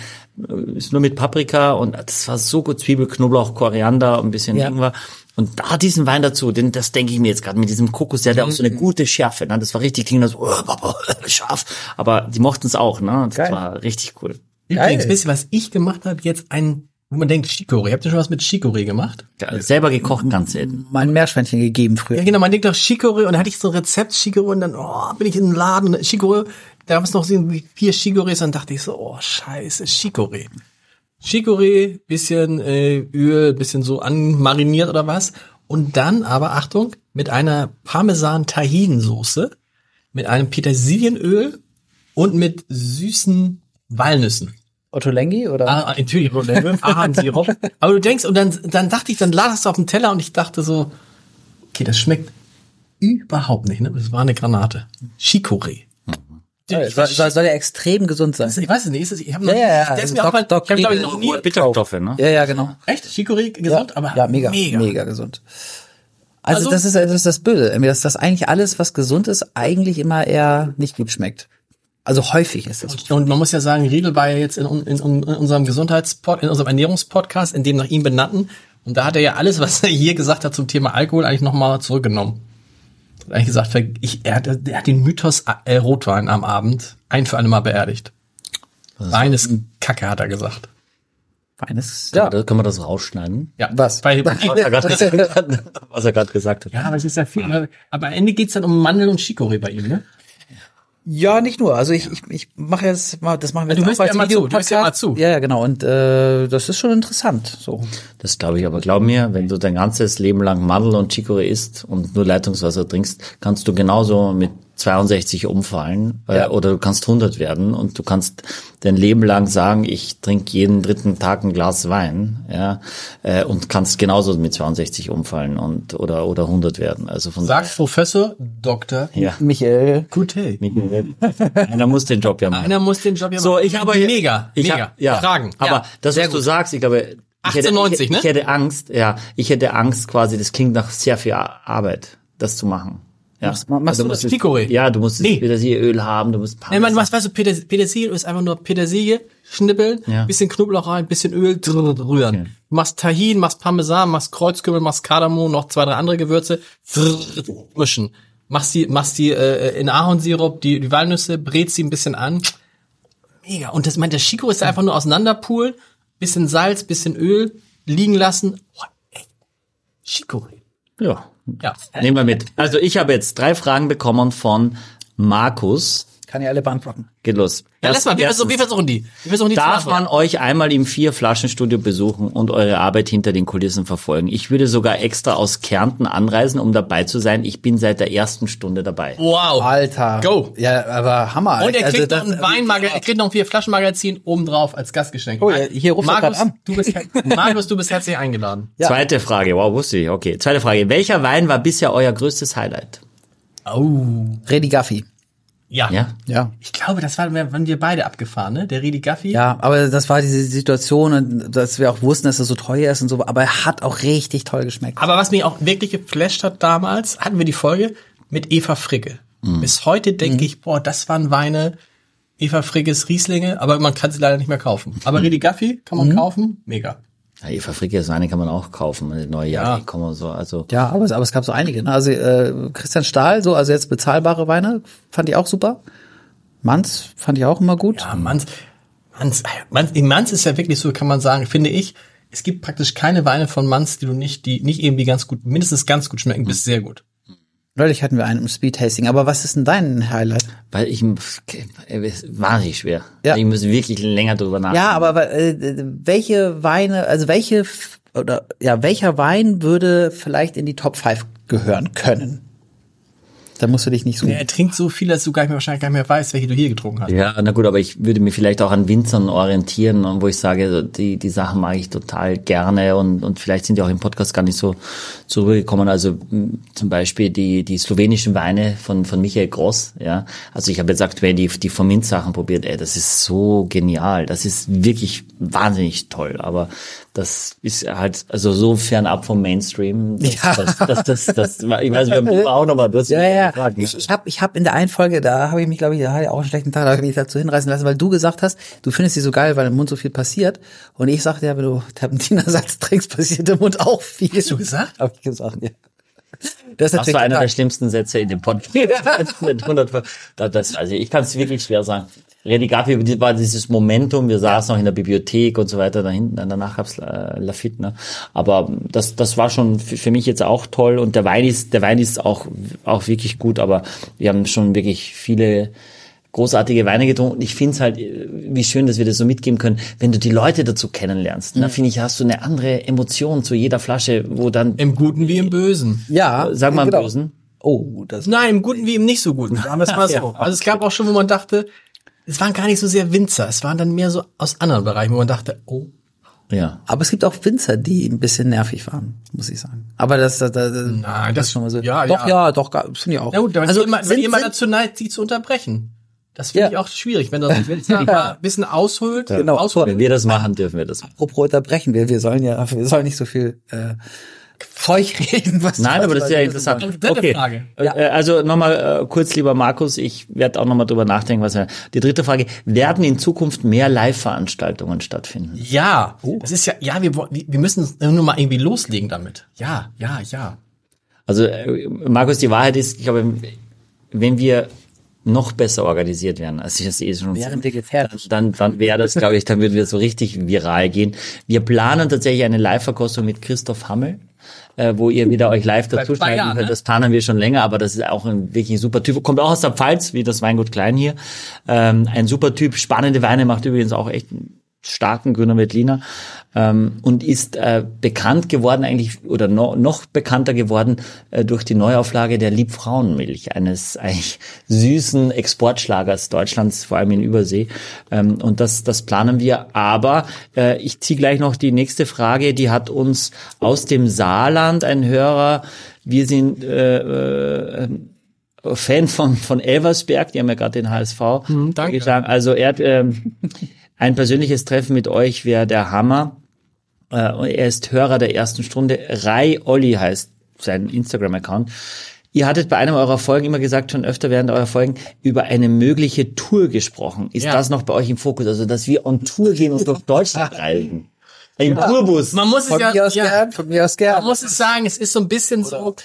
Ist nur mit Paprika und das war so gut. Zwiebel, Knoblauch, Koriander und ein bisschen Ja. Ingwer. Und da diesen Wein dazu, den, das denke ich mir jetzt gerade mit diesem Kokos, der hat auch so eine gute Schärfe. Ne? Das war richtig, klingt das so, oh, *laughs* scharf. Aber die mochten es auch, ne? Das Geil. war richtig cool. Übrigens, wisst ihr, was ich gemacht habe? Jetzt ein, wo man denkt, Chicorée. Habt ihr schon was mit Chicorée gemacht? Ja, selber gekocht ganz selten. Mal ein Meerschweinchen gegeben Ja, früher. genau, man denkt doch Chicorée und dann hatte ich so ein Rezept Chicorée und dann, oh, bin ich in den Laden, und Chicorée, da gab es noch so vier Chicorées und dann dachte ich so, oh, scheiße, Chicorée. Chicorée, bisschen äh, Öl, bisschen so anmariniert oder was. Und dann aber, Achtung, mit einer Parmesan-Tahin-Soße, mit einem Petersilienöl und mit süßen Walnüssen. Otto Lengi oder? Ah, natürlich, *laughs* Ahornsirup. Aber du denkst, und dann, dann dachte ich, dann ladest du auf den Teller und ich dachte so, okay, das schmeckt überhaupt nicht, ne? Das war eine Granate. Chicorée. Soll, soll, soll ja extrem gesund sein. Ich weiß es nicht, ich habe noch, Ja, ja, ja. der ist mir Doc- auch mal, Doc ich habe glaube ich noch nie, Bitterstoffe, ne? Ja, ja, genau. echt, Chicorée gesund, aber ja, mega, mega, gesund. Also, Also- das ist das ist das Böse, dass das eigentlich alles, was gesund ist, eigentlich immer eher nicht gut schmeckt. Also häufig ist das. Und man muss ja sagen, Riedel war ja jetzt in, in, in unserem Gesundheitspod, in unserem Ernährungspodcast, in dem nach ihm benannten. Und da hat er ja alles, was er hier gesagt hat zum Thema Alkohol, eigentlich nochmal zurückgenommen. Eigentlich gesagt, ich, er, hat, er hat den Mythos äh, Rotwein am Abend ein für alle Mal beerdigt. Wein ist Kacke, hat er gesagt. Feines. Ja. Ja. Da können wir das rausschneiden. Ja, Was? Weil, *laughs* Was er gerade gesagt hat. *laughs* Was er gerade gesagt hat. ja, aber es ist ja viel. Aber am Ende geht's dann um Mandel und Chicorée bei ihm, ne? Ja, nicht nur. Also ich, ich, ich mache jetzt mal, das machen wir Du jetzt hörst auch als ja mal zu, du hörst ja mal zu. Ja, ja, genau. Und äh, das ist schon interessant. So. Das glaube ich, aber glaub mir, wenn du dein ganzes Leben lang Mandel und Chicorée isst und nur Leitungswasser trinkst, kannst du genauso mit 62 umfallen äh, Ja. oder du kannst 100 werden und du kannst dein Leben lang sagen, ich trinke jeden dritten Tag ein Glas Wein, ja, äh, und kannst genauso mit 62 umfallen und oder oder 100 werden. Also von Sagt Professor Dr. ja, Michael. Gute. einer muss den Job ja machen. Einer muss den Job ja So, machen. ich habe hier- mega, ich mega. hab, ja, Fragen. Aber ja, das, was du gut. sagst, ich glaube, ich hätte, 1890, ich, ne? ich hätte Angst, ja, ich hätte Angst quasi, das klingt nach sehr viel Ar- Arbeit, das zu machen. Ja. Machst- machst du musst das Chicorée? Ja, du musst Nee. Petersilieöl haben, du musst Nee, man, was weißt du, Peter- Petersilie ist einfach nur Petersilie, schnippeln, Ja. bisschen Knoblauch rein, bisschen Öl, rühren. Okay. Du machst Tahin, machst Parmesan, machst Kreuzkümmel, machst Kardamom, noch zwei, drei andere Gewürze, mischen. Machst die, machst die äh, in Ahornsirup, die, die Walnüsse, brätst sie ein bisschen an. Mega. Und das, mein, der Chico ist da einfach nur auseinanderpulen, bisschen Salz, bisschen Öl, liegen lassen. Oh, ey. Chicorée. Ja. Ja. Nehmen wir mit. Also ich habe jetzt drei Fragen bekommen von Markus. Kann ja alle beantworten. Geht los. Ja, lass mal, wir, Erstens, versuchen, wir versuchen die. Wir versuchen die zu Darf man euch einmal im Vier-Flaschen-Studio besuchen und eure Arbeit hinter den Kulissen verfolgen? Ich würde sogar extra aus Kärnten anreisen, um dabei zu sein. Ich bin seit der ersten Stunde dabei. Wow. Alter. Go. Ja, aber Hammer. Und er Also kriegt noch ein Weinmagazin, er kriegt noch ein vier Flaschen Magazin obendrauf als Gastgeschenk. Oh, hier ruft er Markus, grad an. du bist, *laughs* Markus, du bist herzlich eingeladen. Ja. Zweite Frage. Wow, wusste ich. Okay. Zweite Frage. Welcher Wein war bisher euer größtes Highlight? Oh. Redi Gaffi. Ja. Ja? Ja. Ich glaube, das waren wir, waren wir beide abgefahren, ne? Der Redi Gaffi. Ja, aber das war diese Situation, und dass wir auch wussten, dass er so teuer ist und so, aber er hat auch richtig toll geschmeckt. Aber was mich auch wirklich geflasht hat damals, hatten wir die Folge mit Eva Fricke. Mhm. Bis heute denke ich, boah, das waren Weine, Eva Frickes Rieslinge, aber man kann sie leider nicht mehr kaufen. Mhm. Aber Redi Gaffi kann man kaufen, mega. Ja, Eva Frickes Weine kann man auch kaufen. Die neue Ja. Jahre kommen und so. Also Ja, aber, es- aber es gab so einige. Ne? Also äh, Christian Stahl, so, also jetzt bezahlbare Weine, fand ich auch super. Manz fand ich auch immer gut. Ja, Manz, Manz, Manz, in Manz ist ja wirklich so, kann man sagen, finde ich, es gibt praktisch keine Weine von Manz, die du nicht, die nicht irgendwie ganz gut, mindestens ganz gut schmecken, bis sehr gut. Neulich hatten wir einen im Speed Tasting. Aber was ist denn dein Highlight? weil ich äh, wahnsinnig schwer. Ja. Ich muss wirklich länger drüber nachdenken. Ja, aber äh, welche Weine, also welche oder ja, welcher Wein würde vielleicht in die Top 5 gehören können? Da musst du dich nicht so. Er trinkt so viel, dass du gar nicht mehr, wahrscheinlich gar nicht mehr weißt, welche du hier getrunken hast. Ja, na gut, aber ich würde mich vielleicht auch an Winzern orientieren, wo ich sage, die, die Sachen mag ich total gerne und, und vielleicht sind die auch im Podcast gar nicht so, so rübergekommen. Also zum Beispiel die, die slowenischen Weine von, von Michael Gross, ja. Also ich habe jetzt aktuell die, die von Minz Sachen probiert, ey, das ist so genial. Das ist wirklich wahnsinnig toll, aber das ist halt also so fernab vom Mainstream. Das, Ja. das, das, das, das, ich weiß, wir haben auch nochmal, du hast Ja, ja. Gefragt, ne? Ich, ich habe ich hab in der einen Folge, da habe ich mich, glaube ich, da hatte ich auch einen schlechten Tag, da habe ich mich dazu hinreißen lassen, weil du gesagt hast, du findest sie so geil, weil im Mund so viel passiert. Und ich sagte ja, wenn du Terpentinersatz trinkst, passiert im Mund auch viel. Hast du gesagt? Hab ich gesagt, ja. Das ist Das war einer der schlimmsten Sätze in dem Podcast. *laughs* Mit 100 das, das, also ich kann es wirklich schwer sagen. Redigati war dieses Momentum, wir saßen noch in der Bibliothek und so weiter, da hinten, danach gab's äh, Lafitte, ne? Aber das, das war schon für, mich jetzt auch toll und der Wein ist, der Wein ist auch, auch wirklich gut, aber wir haben schon wirklich viele großartige Weine getrunken und ich finde es halt, äh, wie schön, dass wir das so mitgeben können, wenn du die Leute dazu kennenlernst, Mhm. da finde ich, hast du eine andere Emotion zu jeder Flasche, wo dann, Im Guten wie im Bösen. Ja. sag mal im genau. Bösen, Oh, das. Nein, im Guten wie im nicht so Guten. Sagen wir es *laughs* mal so. Also es gab auch schon, wo man dachte, es waren gar nicht so sehr Winzer, es waren dann mehr so aus anderen Bereichen, wo man dachte, oh, ja. Aber es gibt auch Winzer, die ein bisschen nervig waren, muss ich sagen. Aber das, das, das, Nein, das- ist schon mal so. ja, doch, ja. ja, doch, finde ich auch. Na gut, wenn also, wenn sind- ihr mal sind- dazu neigt, die zu unterbrechen. Das finde Ja. ich auch schwierig, wenn das wenn da mal ein bisschen aushöhlt. Genau. Ausholt. Wenn wir das machen, dürfen wir das machen. Apropos unterbrechen, wir, wir sollen ja, wir sollen nicht so viel äh, Zeug *laughs* reden, was Nein, aber das ist ja interessant. Dritte Okay. Frage. Äh, Also nochmal äh, kurz, lieber Markus, ich werde auch nochmal drüber nachdenken, was wir. Die dritte Frage, werden in Zukunft mehr Live-Veranstaltungen stattfinden? Ja, das ist ja, ja, wir, wollen- wir müssen nur mal irgendwie loslegen damit. Ja, ja, ja. Also, äh, Markus, die Wahrheit ist, ich glaube, wenn wir noch besser organisiert wären, als ich das eh schon Wären wir gefährlich. dann, dann wäre das, glaube ich, dann würden wir so richtig viral gehen. Wir planen tatsächlich eine Live-Verkostung mit Christoph Hammel, äh, wo ihr wieder euch live dazu Jahren, könnt. ne? Das planen wir schon länger, aber das ist auch ein wirklich super Typ. Kommt auch aus der Pfalz, wie das Weingut Klein hier. Ähm, ein super Typ, spannende Weine, macht übrigens auch echt starken Grüner Veltliner ähm, und ist äh, bekannt geworden eigentlich oder no, noch bekannter geworden äh, durch die Neuauflage der Liebfrauenmilch, eines eigentlich süßen Exportschlagers Deutschlands, vor allem in Übersee. Ähm, und das, das planen wir. Aber äh, ich ziehe gleich noch die nächste Frage, die hat uns aus dem Saarland ein Hörer, wir sind äh, äh, Fan von, von Elversberg, die haben ja gerade den HSV danke. geschlagen. Also er hat ähm, ein persönliches Treffen mit euch wäre der Hammer. Äh, er ist Hörer der ersten Stunde. Rai Olli heißt sein Instagram-Account. Ihr hattet bei einem eurer Folgen immer gesagt, schon öfter während eurer Folgen, über eine mögliche Tour gesprochen. Ist Ja. das noch bei euch im Fokus? Also, dass wir on Tour gehen und durch Deutschland *laughs* reisen? Im Tourbus. Man muss es Von ja, mir aus ja gern, von mir aus man gern. muss es sagen, es ist so ein bisschen so,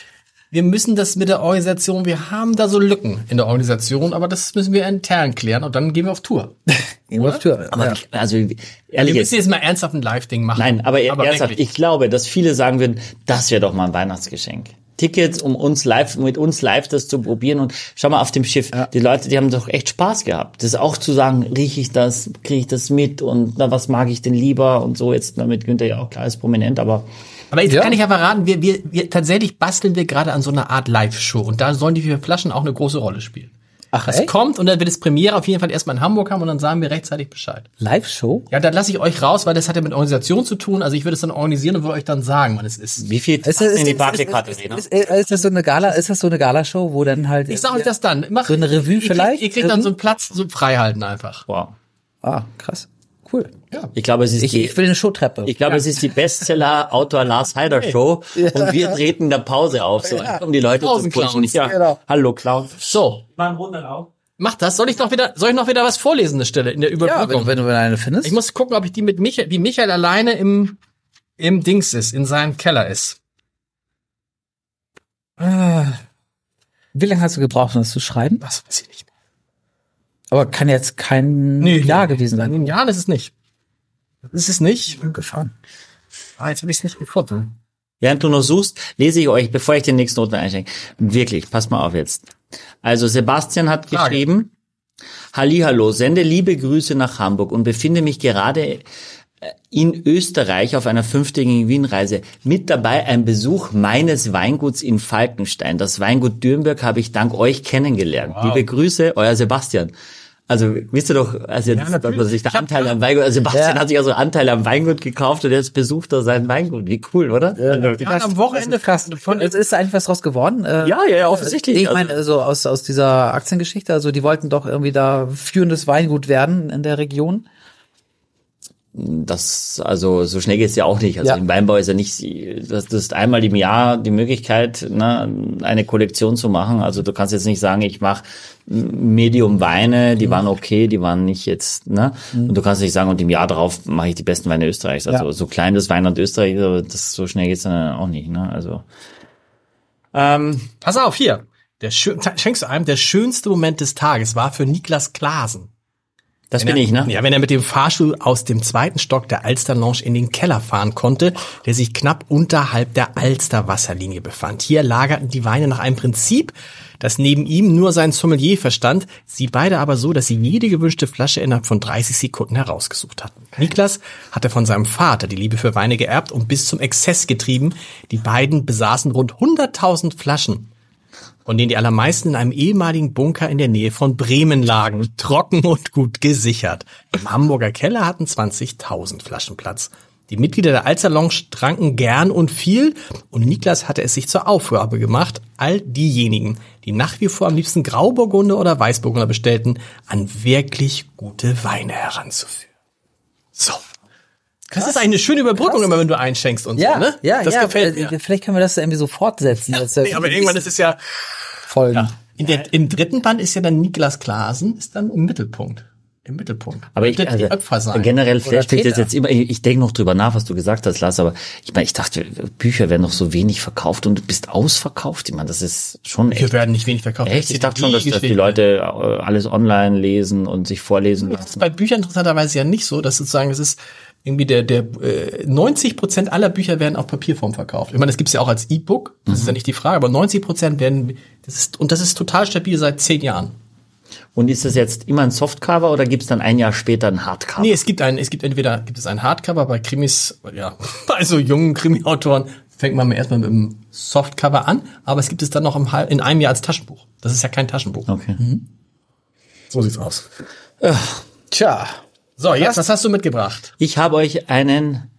wir müssen das mit der Organisation, wir haben da so Lücken in der Organisation, aber das müssen wir intern klären und dann gehen wir auf Tour. *laughs* Gehen wir auf Tür. Aber ja. ich, also, Wir ehrlich müssen jetzt, jetzt mal ernsthaft ein Live-Ding machen. nein, aber, ernsthaft, wirklich. ich glaube, dass viele sagen würden, das wäre doch mal ein Weihnachtsgeschenk. Tickets, um uns live, mit uns live das zu probieren und schau mal auf dem Schiff. Die Leute, die haben doch echt Spaß gehabt. Das auch zu sagen, rieche ich das, kriege ich das mit und na, was mag ich denn lieber und so jetzt damit Günther ja auch klar ist prominent, aber Aber jetzt Ja. kann ich ja verraten, wir, wir, wir tatsächlich basteln wir gerade an so einer Art Live-Show und da sollen die vier Flaschen auch eine große Rolle spielen. Ach, Das ey? kommt und dann wird es Premiere auf jeden Fall erstmal in Hamburg haben und dann sagen wir rechtzeitig Bescheid. Live-Show? Ja, dann lasse ich euch raus, weil das hat ja mit Organisation zu tun. Also ich würde es dann organisieren und würde euch dann sagen, wann es ist. wie viel Ist das, ist, in die ist, Barclaykategorie? ist, ist, ist das so eine Gala, ist das so eine Galashow, wo dann halt Ich sag euch das dann. Mach, So eine Revue ihr kriegt- vielleicht? Ihr kriegt dann so einen Platz so frei halten einfach. Wow. Ah, krass. Cool. Ich glaube, es ist Ich, die, ich will eine Showtreppe. ich glaube, es ist die Bestseller-Autor Lars Heider Show und wir treten in der Pause auf, so um die Leute zu pushen. Ja, genau. hallo Clown. So, Mal einen Runden auf. macht das. Soll ich noch wieder, soll ich noch wieder was vorlesen, eine Stelle in der ja, Überbrückung? wenn, wenn du eine findest. ich muss gucken, ob ich die mit Michael, wie Michael alleine im, im Dings ist, in seinem Keller ist. Ah. Wie lange hast du gebraucht, um das zu schreiben? Das weiß ich nicht. Aber kann jetzt kein Nee, Jahr nee. gewesen sein. In Jahren ist es nicht. Das ist es nicht. Gefahren. Ah, jetzt habe ich es nicht gefunden. Während du noch suchst, lese ich euch, bevor ich den nächsten Noten einschenke. Wirklich, passt mal auf jetzt. Also Sebastian hat Frage. geschrieben, Hallihallo, sende liebe Grüße nach Hamburg und befinde mich gerade äh, in Österreich auf einer fünftägigen Wienreise. Mit dabei ein Besuch meines Weinguts in Falkenstein. Das Weingut Dürnberg habe ich dank euch kennengelernt. Liebe Grüße, euer Sebastian. Also, wisst ihr doch, also jetzt, natürlich. dass sich hab Anteil am Weingut, also Sebastian Ja. hat sich also Anteil am Weingut gekauft und jetzt besucht er sein Weingut. Wie cool, oder? Ja, am Wochenende Krass. von Es ist eigentlich was draus geworden. Äh, Ja, ja, ja, offensichtlich. Ich meine, so aus, aus dieser Aktiengeschichte, also die wollten doch irgendwie da führendes Weingut werden in der Region. Das, also so schnell geht's ja auch nicht. Also Ja. im Weinbau ist ja nicht, das, das ist einmal im Jahr die Möglichkeit, ne, eine Kollektion zu machen. Also du kannst jetzt nicht sagen, ich mache Medium Weine, Mhm. die waren okay, die waren nicht jetzt, ne? Und du kannst nicht sagen, und im Jahr darauf mache ich die besten Weine Österreichs. Also Ja. so klein das Weinland Österreich, ist, aber das so schnell geht's dann auch nicht, ne? Also ähm, Pass auf, hier. Der schön, schenkst du einem, der schönste Moment des Tages war für Niklas Klasen. Das Wenn bin er, ich, ne? Ja, wenn er mit dem Fahrstuhl aus dem zweiten Stock der Alster Lounge in den Keller fahren konnte, der sich knapp unterhalb der Alster Wasserlinie befand. Hier lagerten die Weine nach einem Prinzip, das neben ihm nur sein Sommelier verstand, sie beide aber so, dass sie jede gewünschte Flasche innerhalb von 30 Sekunden herausgesucht hatten. Niklas hatte von seinem Vater die Liebe für Weine geerbt und bis zum Exzess getrieben. Die beiden besaßen rund 100.000 Flaschen von denen die allermeisten in einem ehemaligen Bunker in der Nähe von Bremen lagen, trocken und gut gesichert. Im Hamburger Keller hatten 20.000 Flaschen Platz. Die Mitglieder der Alsterlounge tranken gern und viel und Niklas hatte es sich zur Aufgabe gemacht, all diejenigen, die nach wie vor am liebsten Grauburgunder oder Weißburgunder bestellten, an wirklich gute Weine heranzuführen. So. Das ist eine schöne Überbrückung immer, wenn du einschenkst und Ja, so, ne? ja, das ja. gefällt äh, mir. Vielleicht können wir das irgendwie so fortsetzen. Das Nee, aber irgendwann ist es ja, Folgen. in der, im dritten Band ist ja dann Niklas Klasen, ist dann im Mittelpunkt. Im Mittelpunkt. Aber ich, also, Opfer sein. generell mich das jetzt immer, ich, ich denke noch drüber nach, was du gesagt hast, Lars, aber ich meine, ich dachte, Bücher werden noch so wenig verkauft und du bist ausverkauft. Ich meine, das ist schon Hier echt. werden nicht wenig verkauft. Echt? Ich dachte schon, dass, dass die Leute äh, alles online lesen und sich vorlesen Das ist lassen. bei Büchern interessanterweise ja nicht so, dass sozusagen es ist irgendwie der der äh, 90 Prozent aller Bücher werden auf Papierform verkauft. Ich meine, das gibt's ja auch als E-Book, das ist ja nicht die Frage, aber 90 Prozent werden das ist und das ist total stabil seit zehn Jahren. Und ist das jetzt immer ein Softcover oder gibt's dann ein Jahr später ein Hardcover? Nee, es gibt ein es gibt entweder gibt es ein Hardcover bei Krimis, ja, *laughs* bei so jungen Krimi-Autoren fängt man erstmal mit dem Softcover an, aber es gibt es dann noch im, Hal- in einem Jahr als Taschenbuch. Das ist ja kein Taschenbuch. Okay. So sieht's aus. Tja. So, jetzt, was hast du mitgebracht? Ich habe euch einen,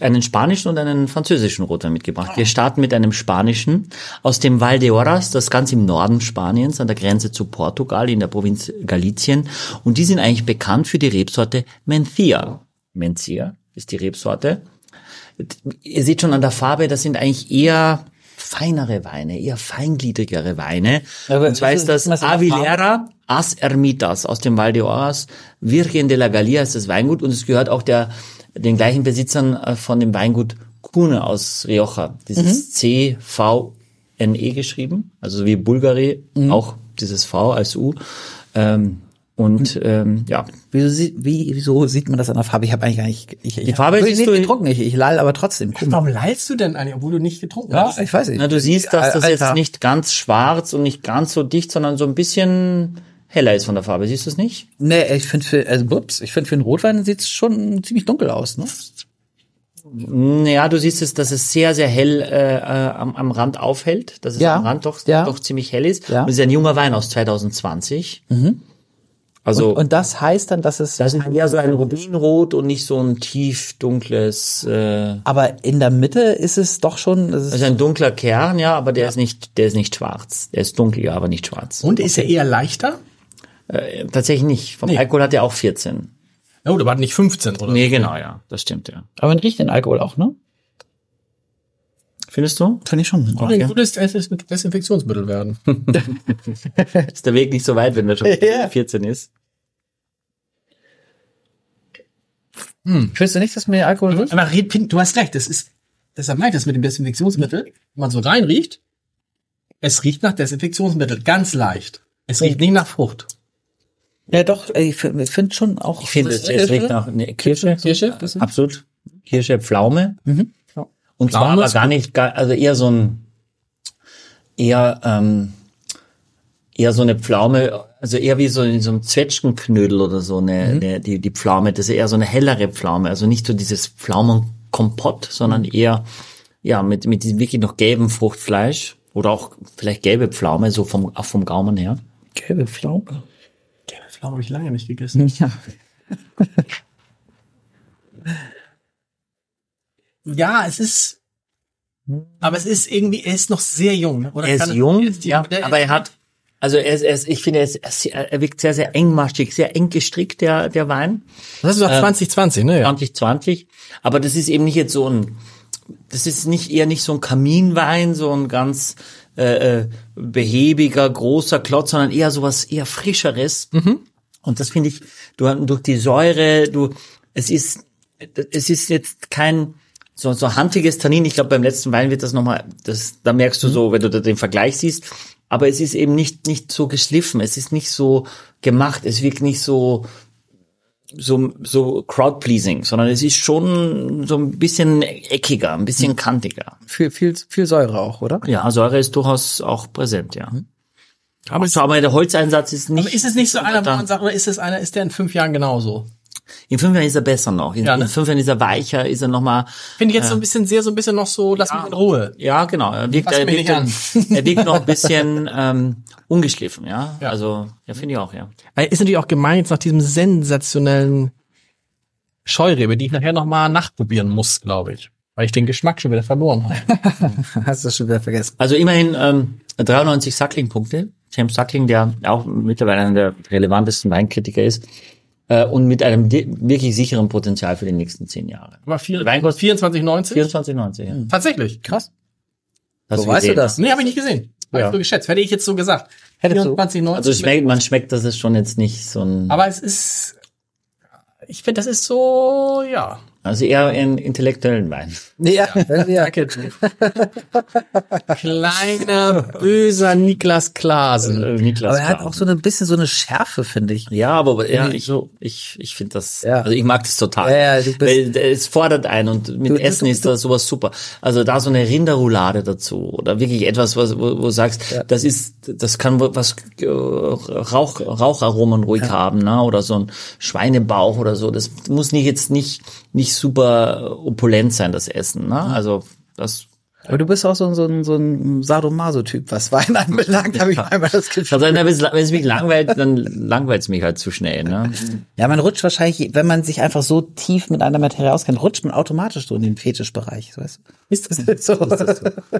einen spanischen und einen französischen Rotwein mitgebracht. Wir starten mit einem spanischen aus dem Val de Horas, das ganz im Norden Spaniens, an der Grenze zu Portugal in der Provinz Galicien. Und die sind eigentlich bekannt für die Rebsorte Mencia. Mencia ist die Rebsorte. Ihr seht schon an der Farbe, das sind eigentlich eher feinere Weine, eher feingliedrigere Weine. Aber und zwar ist das- Avilera As Ermitas aus dem Val de Horas. Virgen de la Galia ist das Weingut und es gehört auch der, den gleichen Besitzern äh, von dem Weingut Cune aus Rioja. Dieses C-V-N-E geschrieben, also wie Bulgari, auch dieses V als U. Ähm, und ähm, ja, Wieso, sie- wie, wieso sieht man das an der Farbe? Ich habe eigentlich gar nicht. Ich, ich Die Farbe hab siehst nicht du- getrunken. Ich, ich lall aber trotzdem. Guck. Warum leidst du denn eigentlich, obwohl du nicht getrunken Ja, hast? ich weiß nicht. na, du siehst, dass das Alter. jetzt nicht ganz schwarz und nicht ganz so dicht, sondern so ein bisschen heller ist von der Farbe. Siehst du es nicht? Nee, ich finde für, also ups, ich finde für einen Rotwein sieht's schon ziemlich dunkel aus, ne? Naja, du siehst es, dass es sehr, sehr hell äh, äh, am, am Rand aufhält, dass es Ja, am Rand doch, ja. doch ziemlich hell ist. Ja. Und es ist ein junger Wein aus 2020. Also Und, und das heißt dann, dass es das ist eher so ein Rubinrot und nicht so ein tief dunkles, äh, aber in der Mitte ist es doch schon, es das ist, ist ein dunkler Kern, ja, aber der ist nicht, der ist nicht schwarz. Der ist dunkel, ja, aber nicht schwarz. Und ist er eher leichter? Äh, tatsächlich nicht. Vom Nee. Alkohol hat er auch 14. Oh, der war nicht 15, oder? Nee, genau, ja, das stimmt, ja. aber man riecht den Alkohol auch, ne? Findest du? Finde ich schon. Ein gutes Des- Desinfektionsmittel werden. *laughs* *laughs* Ist der Weg nicht so weit, wenn der schon *laughs* Ja. 14 ist? Findest du nicht, dass mir Alkohol riecht? Aber du hast recht, das ist, deshalb meint das mit dem Desinfektionsmittel, wenn man so reinriecht, es riecht nach Desinfektionsmittel, ganz leicht. Es riecht nicht nach Frucht. Ja, doch, ich finde find schon auch. Ich finde, es, es riecht nach ne, Kirsche. Kirsche? Absolut. Kirsche, Pflaume. Ja. Und zwar Pflaume aber gar nicht, also eher so ein, eher, ähm, eher so eine Pflaume, also eher wie so, in so ein Zwetschgenknödel oder so eine, eine die, die Pflaume. Das ist eher so eine hellere Pflaume. Also nicht so dieses Pflaumenkompott, sondern eher, ja, mit, mit diesem wirklich noch gelben Fruchtfleisch. Oder auch vielleicht gelbe Pflaume, so vom, auch vom Gaumen her. Gelbe Pflaume. Gelbe Pflaume habe ich lange nicht gegessen. Ja. Ja, es ist, aber es ist irgendwie, er ist noch sehr jung. ne? Oder Er kann- ist jung, er ist ja, der- aber er hat, also er ist, er ist ich finde, er, ist, er wirkt sehr, sehr engmaschig, sehr eng gestrickt, der, der Wein. Das ist doch 2020, ne? Ja. 2020. Aber das ist eben nicht jetzt so ein, das ist nicht eher nicht so ein Kaminwein, so ein ganz äh, äh, behäbiger, großer Klotz, sondern eher sowas eher frischeres. Und das finde ich, du durch die Säure, du, es ist, es ist jetzt kein so, so handiges Tannin. Ich glaube, beim letzten Wein wird das nochmal, das, da merkst du so, wenn du da den Vergleich siehst. Aber es ist eben nicht, nicht so geschliffen. Es ist nicht so gemacht. Es wirkt nicht so, so, so crowd-pleasing, sondern es ist schon so ein bisschen eckiger, ein bisschen kantiger. Viel, viel, viel Säure auch, oder? Ja, Säure ist durchaus auch präsent, ja. Aber, ist, Aber der Holzeinsatz ist nicht. aber ist es nicht so einer, wo man sagt, oder ist es einer, ist der in fünf Jahren genauso? In fünf Jahren ist er besser noch. In, Ja, ne? in fünf Jahren ist er weicher, ist er noch mal. Finde ich jetzt so ein bisschen sehr, so ein bisschen noch so, lass mich in Ruhe. Ja, genau. Er wirkt, er wirkt, er wirkt noch ein bisschen *laughs* ähm, ungeschliffen, ja. Ja. Also, ja, finde ich auch, ja. Ist natürlich auch gemeint jetzt nach diesem sensationellen Scheurebe, die ich nachher nochmal nachprobieren muss, glaube ich. Weil ich den Geschmack schon wieder verloren habe. *laughs* Hast du schon wieder vergessen. Also immerhin ähm, 93 Suckling-Punkte. James Suckling, der auch mittlerweile einer der relevantesten Weinkritiker ist äh, und mit einem wirklich sicheren Potenzial für die nächsten zehn Jahre. Aber vier, Weinkost- 24,90? 24,90, ja. Tatsächlich. Krass. Hast Wo weißt du gesehen? das? Nee, habe ich nicht gesehen. Hab Ja. ich so geschätzt. Hätte ich jetzt so gesagt. Hättest du? 24,90. Also schmeckt, man schmeckt, dass es schon jetzt nicht so ein, Aber es ist, ich finde, das ist so, ja. Also eher ein intellektuellen Wein. Ja, ja. ja. Danke, du. Kleiner, böser Niklas Klasen. Äh, Niklas Aber er hat auch so ein bisschen so eine Schärfe, finde ich. Ja, aber ja, Irgendwie ich, so. ich, ich finde das, Ja. also ich mag das total. Ja, ja, du bist- Weil es fordert einen und mit Du- Essen du- ist da sowas super. Also da so eine Rinderroulade dazu oder wirklich etwas, was, wo, wo du sagst, das ist, das kann was äh, Rauch, Raucharomen ruhig haben, ne? oder so ein Schweinebauch oder so. Das muss nicht jetzt nicht, nicht super opulent sein, das Essen, ne? Also das Aber du bist auch so, ein- so ein, so ein Sadomaso-Typ, was Wein anbelangt, habe ich einmal das Gefühl. also, wenn es mich langweilt, dann langweilt es mich halt zu schnell, ne? Ja, man rutscht wahrscheinlich, wenn man sich einfach so tief mit einer Materie auskennt, rutscht man automatisch so in den Fetischbereich, weißt du? Ist das So.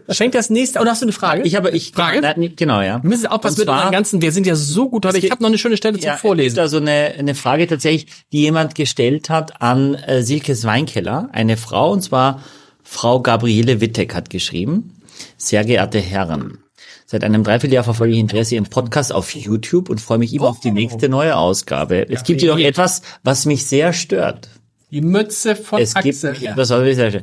Schenkt das nächste, oder hast du eine Frage? Ich habe, ich, Frage? Nee, genau, ja. Wir müssen aufpassen mit unseren ganzen, wir sind ja so gut heute. Ich habe noch eine schöne Stelle zum Ja, Vorlesen. Also eine, eine Frage tatsächlich, die jemand gestellt hat an äh, Silkes Weinkeller, eine Frau, und zwar Frau Gabriele Wittek hat geschrieben, sehr geehrte Herren, seit einem Dreivierteljahr verfolge ich Interesse im Podcast auf YouTube und freue mich immer auf die nächste neue Ausgabe. Es gibt jedoch etwas, was mich sehr stört. Die Mütze von Es gibt, Axel. das war wirklich sehr schön.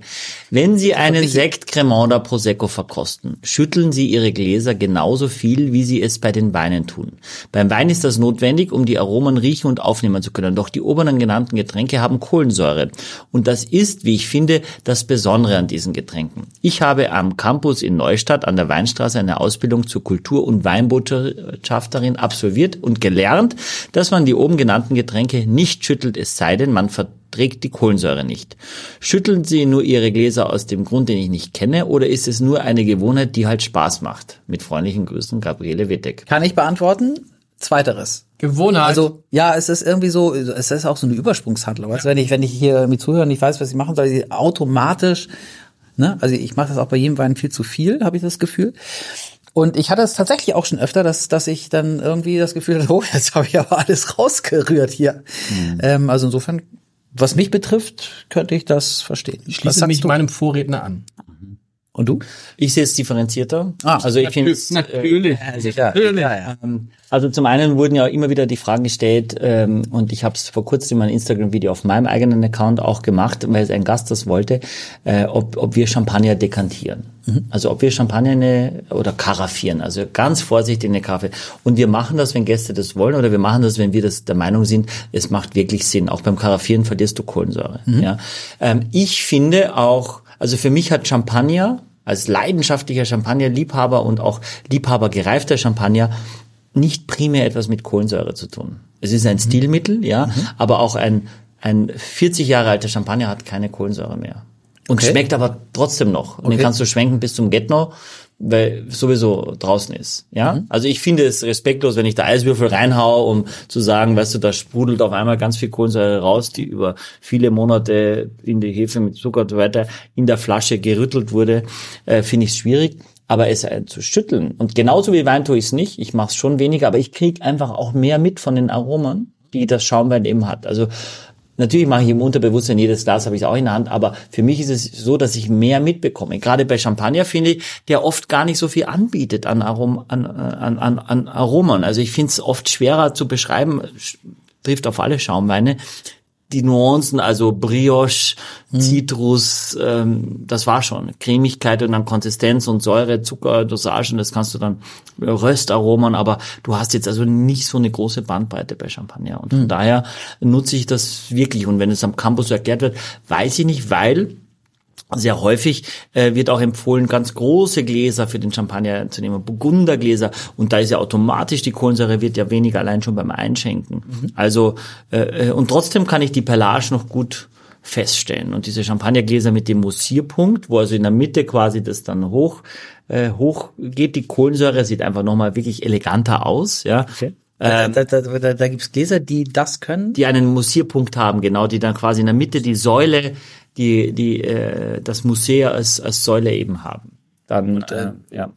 Wenn Sie einen Sekt Cremant oder Prosecco verkosten, schütteln Sie Ihre Gläser genauso viel, wie Sie es bei den Weinen tun. Beim Wein ist das notwendig, um die Aromen riechen und aufnehmen zu können. Doch die oberen genannten Getränke haben Kohlensäure. Und das ist, wie ich finde, das Besondere an diesen Getränken. Ich habe am Campus in Neustadt an der Weinstraße eine Ausbildung zur Kultur- und Weinbotschafterin absolviert und gelernt, dass man die oben genannten Getränke nicht schüttelt, es sei denn, man verträgt die Kohlensäure nicht. Schütteln Sie nur Ihre Gläser aus dem Grund, den ich nicht kenne, oder ist es nur eine Gewohnheit, die halt Spaß macht? Mit freundlichen Grüßen, Gabriele Wittek. Kann ich beantworten? Zweiteres. Gewohnheit. Also, ja, es ist irgendwie so, es ist auch so eine Übersprungshandlung. Du, wenn ich, wenn ich hier mit zuhöre und ich weiß, was ich machen soll, ich automatisch, ne, also ich mache das auch bei jedem Wein viel zu viel, habe ich das Gefühl. Und ich hatte es tatsächlich auch schon öfter, dass, dass ich dann irgendwie das Gefühl hatte, oh, jetzt habe ich aber alles rausgerührt hier. Ähm, also insofern, was mich betrifft, könnte ich das verstehen. ich schließe mich du? meinem Vorredner an. Und du? Ich sehe es differenzierter. Ah, also ich finde es, Natürlich. sicher. Ja, ja. Ähm, Also zum einen wurden ja immer wieder die Fragen gestellt ähm, und ich habe es vor kurzem ein Instagram-Video auf meinem eigenen Account auch gemacht, weil es ein Gast das wollte, äh, ob, ob wir Champagner dekantieren. Also ob wir Champagner eine, oder karaffieren, also ganz vorsichtig in eine Kaffee. Und wir machen das, wenn Gäste das wollen oder wir machen das, wenn wir das der Meinung sind, es macht wirklich Sinn. Auch beim Karaffieren verlierst du Kohlensäure. Ja. Ähm, ich finde auch, also für mich hat Champagner als leidenschaftlicher Champagnerliebhaber und auch Liebhaber gereifter Champagner nicht primär etwas mit Kohlensäure zu tun. Es ist ein Stilmittel, ja, aber auch ein, ein 40 Jahre alter Champagner hat keine Kohlensäure mehr. Und Okay. schmeckt aber trotzdem noch. Und den Okay. kannst du schwenken bis zum Get-No, weil sowieso draußen ist. Ja, also ich finde es respektlos, wenn ich da Eiswürfel reinhau, um zu sagen, weißt du, da sprudelt auf einmal ganz viel Kohlensäure raus, die über viele Monate in die Hefe mit Zucker und so weiter in der Flasche gerüttelt wurde, äh, finde ich es schwierig. Aber es äh, zu schütteln und genauso wie Wein tue ich es nicht. Ich mache es schon weniger, aber ich krieg einfach auch mehr mit von den Aromen, die das Schaumwein eben hat. Also Natürlich mache ich im Unterbewusstsein jedes Glas habe ich auch in der Hand, aber für mich ist es so, dass ich mehr mitbekomme. Gerade bei Champagner finde ich, der oft gar nicht so viel anbietet an, Arom, an, an, an, an Aromen. Also ich finde es oft schwerer zu beschreiben, sch- trifft auf alle Schaumweine. Die Nuancen, also Brioche, Zitrus, ähm, das war schon. Cremigkeit und dann Konsistenz und Säure, Zucker, Dosagen, das kannst du dann äh, Röstaromen, aber du hast jetzt also nicht so eine große Bandbreite bei Champagner. Und von daher nutze ich das wirklich. Und wenn es am Campus erklärt wird, weiß ich nicht, weil sehr häufig äh, wird auch empfohlen, ganz große Gläser für den Champagner zu nehmen, Burgundergläser. Und da ist ja automatisch, die Kohlensäure wird ja weniger allein schon beim Einschenken. Also, äh, äh, und trotzdem kann ich die Perlage noch gut feststellen. Und diese Champagnergläser mit dem Mussierpunkt, wo also in der Mitte quasi das dann hoch, äh, hoch geht, die Kohlensäure sieht einfach nochmal wirklich eleganter aus, ja. da, da, da, da, da gibt's Gläser, die das können. die einen Mussierpunkt haben, genau, die dann quasi in der Mitte die Säule, die, die äh, das Museum als, als Säule eben haben. Dann, äh, ja.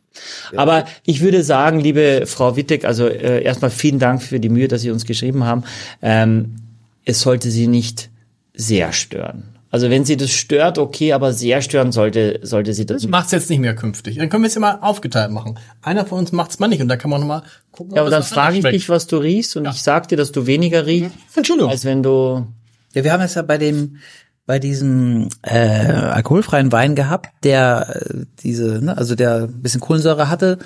Aber ich würde sagen, liebe Frau Wittek, also äh, erstmal vielen Dank für die Mühe, dass Sie uns geschrieben haben. Ähm, es sollte Sie nicht sehr stören. Also wenn Sie das stört, okay, aber sehr stören sollte, sollte Sie das Das macht's jetzt nicht mehr künftig. Dann können wir es ja mal aufgeteilt machen. Einer von uns macht's mal nicht und da kann man noch mal gucken. Ja, aber dann frage ich dich, was du riechst und ich sag dir, dass du weniger riechst, Entschuldigung. als wenn du Ja, wir haben es ja bei dem bei diesem äh, alkoholfreien Wein gehabt, der äh, diese, ne, also der ein bisschen Kohlensäure hatte,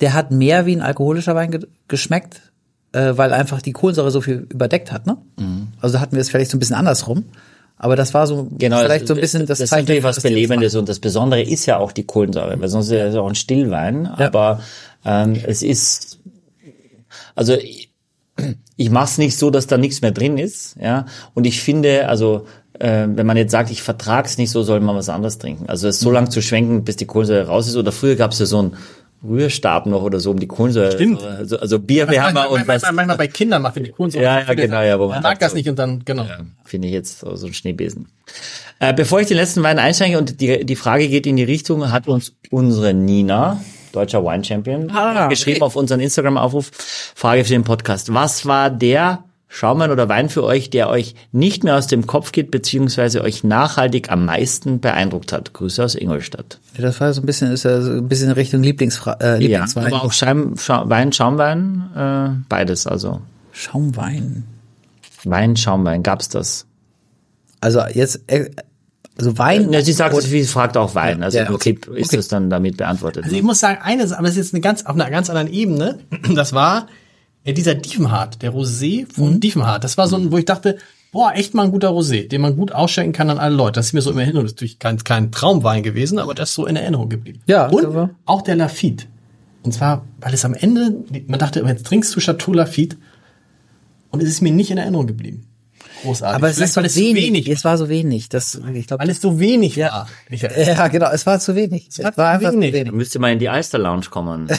der hat mehr wie ein alkoholischer Wein ge geschmeckt, äh, weil einfach die Kohlensäure so viel überdeckt hat, ne? Also hatten wir es vielleicht so ein bisschen andersrum. Aber das war so Genau, vielleicht so ein bisschen das, das ist Zeichen, natürlich was dass die das Belebendes und das Besondere ist ja auch die Kohlensäure, weil sonst ist es auch ein Stillwein, aber ähm, es ist also ich, ich mache es nicht so, dass da nichts mehr drin ist, ja. Und ich finde, also äh, wenn man jetzt sagt, ich vertrag's nicht so, soll man was anderes trinken. Also es so Mhm. lang zu schwenken, bis die Kohlensäure raus ist. Oder früher gab's ja so einen Rührstab noch oder so, um die Kohlensäure. Stimmt. Also, also Bierwärmer und was. manchmal, manchmal bei Kindern macht, die Kohlensäure. Ja, ja, genau, ja, wo man mag das so. nicht und dann, genau. Finde ich jetzt so so ein Schneebesen. Äh, bevor ich den letzten Wein einsteige und die, die Frage geht in die Richtung, hat uns unsere Nina, deutscher Wine Champion, Ah, geschrieben okay. auf unseren Instagram-Aufruf, Frage für den Podcast. Was war der Schaumwein oder Wein für euch, der euch nicht mehr aus dem Kopf geht, beziehungsweise euch nachhaltig am meisten beeindruckt hat? Grüße aus Ingolstadt. Ja, das war so ein bisschen, ist ja so ein bisschen in Richtung Lieblingsfra äh, Ja, Lieblingswein. aber auch Schaum, Schaum, Wein, Schaumwein, äh, beides, also Schaumwein. Wein, Schaumwein, gab's das? Also jetzt, äh, also Wein. Ja, sie sagt, sie fragt auch Wein, also Ja, im okay. Prinzip ist Okay. das dann damit beantwortet. Also ich muss sagen, eine Sache, aber das ist jetzt eine ganz, auf einer ganz anderen Ebene. *clears throat* Das war äh, dieser Diefenhardt, der Rosé von Diefenhardt. Das war so ein, wo ich dachte, boah, echt mal ein guter Rosé, den man gut ausschenken kann an alle Leute. Das ist mir so in Erinnerung. Das ist natürlich kein, kein Traumwein gewesen, aber das ist so in Erinnerung geblieben. Ja, Und auch der Lafitte. Und zwar, weil es am Ende, man dachte, jetzt trinkst du Chateau Lafitte und es ist mir nicht in Erinnerung geblieben. Großartig. aber es Vielleicht, ist so weil es wenig. zu wenig Es war so wenig. Das, ich glaube, Weil es so wenig war. Michael. ja, genau. Es war zu wenig. Es war war zu einfach zu wenig. wenig. Müsste mal in die Alster Lounge kommen. *laughs*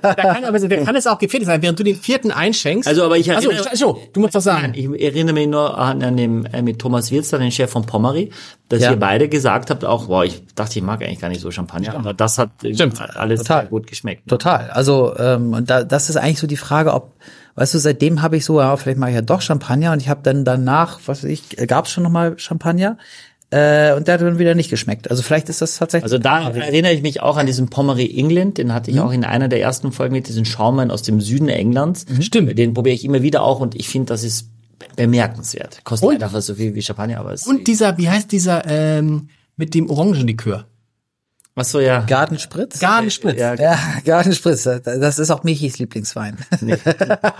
Da kann, aber, da kann es auch gefährlich sein, während du den vierten einschenkst. Also, aber ich also, erinnere- so, du musst was sagen. ich erinnere mich nur an, an dem, äh, mit Thomas Wirzer, den Chef von Pommery, dass Ja. ihr beide gesagt habt, auch, boah, ich dachte, ich mag eigentlich gar nicht so Champagner, aber das hat Stimmt. alles Total. gut geschmeckt. Total. Also ähm, und da, das ist eigentlich so die Frage, ob, weißt du, seitdem habe ich so, ja, vielleicht mache ich ja doch Champagner und ich habe dann danach, was weiß ich, gab es schon noch mal Champagner äh, und der hat dann wieder nicht geschmeckt. Also vielleicht ist das tatsächlich. Also da erinnere ich mich auch an diesen Pommery England, den hatte ich auch in einer der ersten Folgen mit diesen Schaumwein aus dem Süden Englands. Stimmt. Den probiere ich immer wieder auch und ich finde, das ist bemerkenswert. Kostet Und- einfach so viel wie Champagner, aber es Und dieser, wie heißt dieser, ähm, mit dem Orangenlikör? Was so ja. Gartenspritz? Gartenspritz. Ja, ja, *laughs* Gartenspritz. Das ist auch Michis Lieblingswein.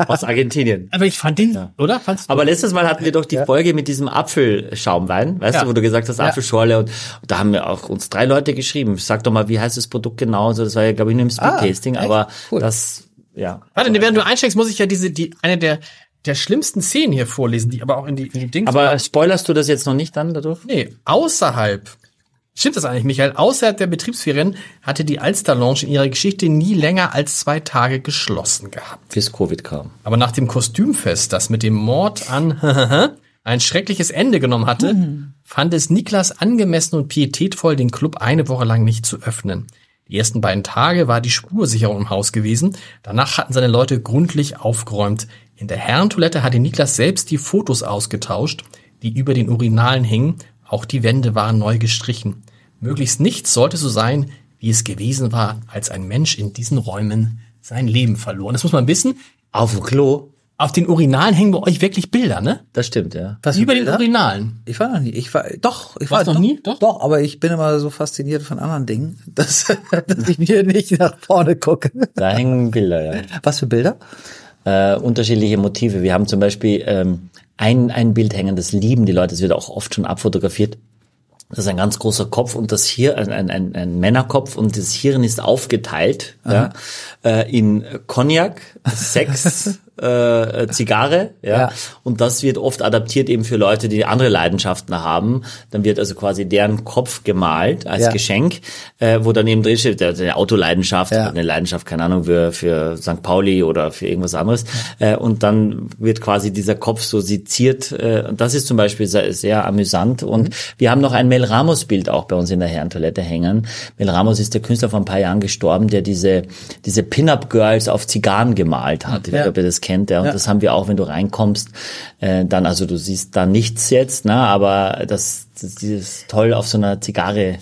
aus Argentinien. Aber ich fand den, oder? Fandst du? Aber letztes Mal hatten wir doch die Folge mit diesem Apfelschaumwein, weißt Ja. du, wo du gesagt hast, Apfelschorle und da haben wir auch uns drei Leute geschrieben. Sag doch mal, wie heißt das Produkt genau? Also das war ja, glaube ich, nur im Speed-Tasting, Ah, aber Cool. das, ja. Warte, während du einsteigst, muss ich ja diese, die, eine der, der schlimmsten Szenen hier vorlesen, die aber auch in die, in die Dings. Aber spoilerst du das jetzt noch nicht dann dadurch? nee, außerhalb. Stimmt das eigentlich, Michael? Außerhalb der Betriebsferien hatte die Alster Lounge in ihrer Geschichte nie länger als zwei Tage geschlossen gehabt. Bis Covid kam. Aber nach dem Kostümfest, das mit dem Mord an *laughs* ein schreckliches Ende genommen hatte, fand es Niklas angemessen und pietätvoll, den Club eine Woche lang nicht zu öffnen. Die ersten beiden Tage war die Spursicherung im Haus gewesen. Danach hatten seine Leute gründlich aufgeräumt. In der Herrentoilette hatte Niklas selbst die Fotos ausgetauscht, die über den Urinalen hingen. Auch die Wände waren neu gestrichen. Möglichst nichts sollte so sein, wie es gewesen war, als ein Mensch in diesen Räumen sein Leben verlor. Und das muss man wissen. Auf dem Klo? Auf den Urinalen hängen bei euch wirklich Bilder, ne? Das stimmt, ja. Was Über den? Urinalen. Ich war noch nie. Ich war doch. Ich Warst war noch nie? Doch? Doch, aber ich bin immer so fasziniert von anderen Dingen, *laughs* dass, dass ich mir nicht nach vorne gucke. Da hängen Bilder, ja. Was für Bilder? Äh, unterschiedliche Motive. Wir haben zum Beispiel ähm, ein, ein Bild hängen, das lieben die Leute, das wird auch oft schon abfotografiert. Das ist ein ganz großer Kopf und das hier ein, ein, ein, Männerkopf und das Hirn ist aufgeteilt ja, äh, in Cognac, Sex *laughs* äh, Zigarre, ja? Ja. Und das wird oft adaptiert eben für Leute, die andere Leidenschaften haben. Dann wird also quasi deren Kopf gemalt als Ja. Geschenk, äh, wo dann eben drin steht, der, der Autoleidenschaft, Ja. eine Leidenschaft, keine Ahnung, für, für St. Pauli oder für irgendwas anderes. Äh, und dann wird quasi dieser Kopf so seziert. Äh, und das ist zum Beispiel sehr, sehr amüsant. Und wir haben noch ein Mel Ramos-Bild auch bei uns in der Herrentoilette hängen. Mel Ramos ist der Künstler vor ein paar Jahren gestorben, der diese, diese Pin-Up-Girls auf Zigarren gemalt hat. Ich nicht, ob ihr das kennt. Ja. Und das haben wir auch, wenn du reinkommst, äh, dann, also du siehst da nichts jetzt, ne, aber das, das dieses toll auf so einer Zigarre,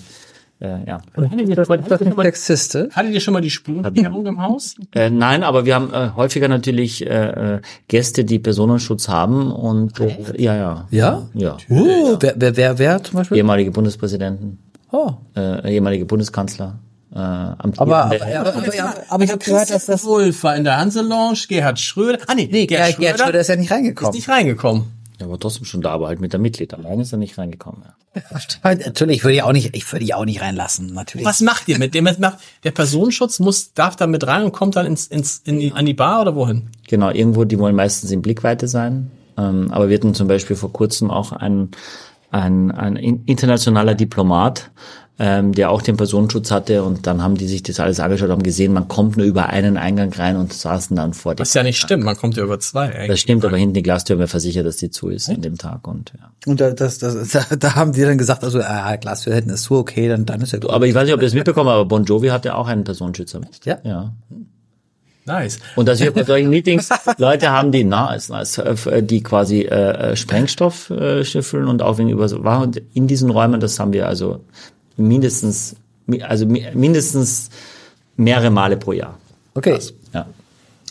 äh, ja. Hattet ihr schon mal die Spurensicherung im Haus? Äh, nein, aber wir haben äh, häufiger natürlich äh, äh, Gäste, die Personenschutz haben und äh, ja, ja. Ja? Ja. Uh, wer, wer, wer, wer zum Beispiel? Ehemalige Bundespräsidenten, Oh. äh, ehemalige Bundeskanzler, äh, amtierende- Aber, aber, aber, aber, aber ich habe gehört, dass das... Wolf war in der Hanselounge, Gerhard Schröder. Ah nee, Nee, Gerhard, Gerhard Schröder ist ja nicht ist reingekommen. nicht reingekommen. Er war trotzdem schon da, aber halt mit der Mitglied. Allein ist er nicht reingekommen. Ja. Natürlich, ich würde die auch nicht, ich würde die auch nicht reinlassen, natürlich. Was macht ihr mit dem? Macht- Der Personenschutz muss, darf da mit rein und kommt dann ins, ins, in die, an die Bar oder wohin? Genau, irgendwo, die wollen meistens in Blickweite sein. Ähm, aber wir hatten zum Beispiel vor kurzem auch ein, ein, ein in- internationaler Diplomat, ähm, der auch den Personenschutz hatte und dann haben die sich das alles angeschaut, haben gesehen, man kommt nur über einen Eingang rein und saßen dann vor dem. Was ja nicht stimmt, man kommt ja über zwei. Ey. Das stimmt, aber hinten die Glastür haben wir versichert, dass die zu ist an dem Tag und ja. Und da, das, das, *laughs* da, da haben die dann gesagt, also, ah, Glastür hinten ist zu, okay, dann, dann ist ja gut. Aber ich weiß nicht, ob ihr das mitbekommen habt, aber Bon Jovi hatte auch einen Personenschützer. Ja? Ja. Nice. Und dass wir bei solchen Meetings *laughs* Leute haben, die na, ist nice, äh, die quasi äh, Sprengstoff äh, schnüffeln und auch wegen über und in diesen Räumen, das haben wir also mindestens mi- also mi- mindestens mehrere Male pro Jahr. Okay. Ja.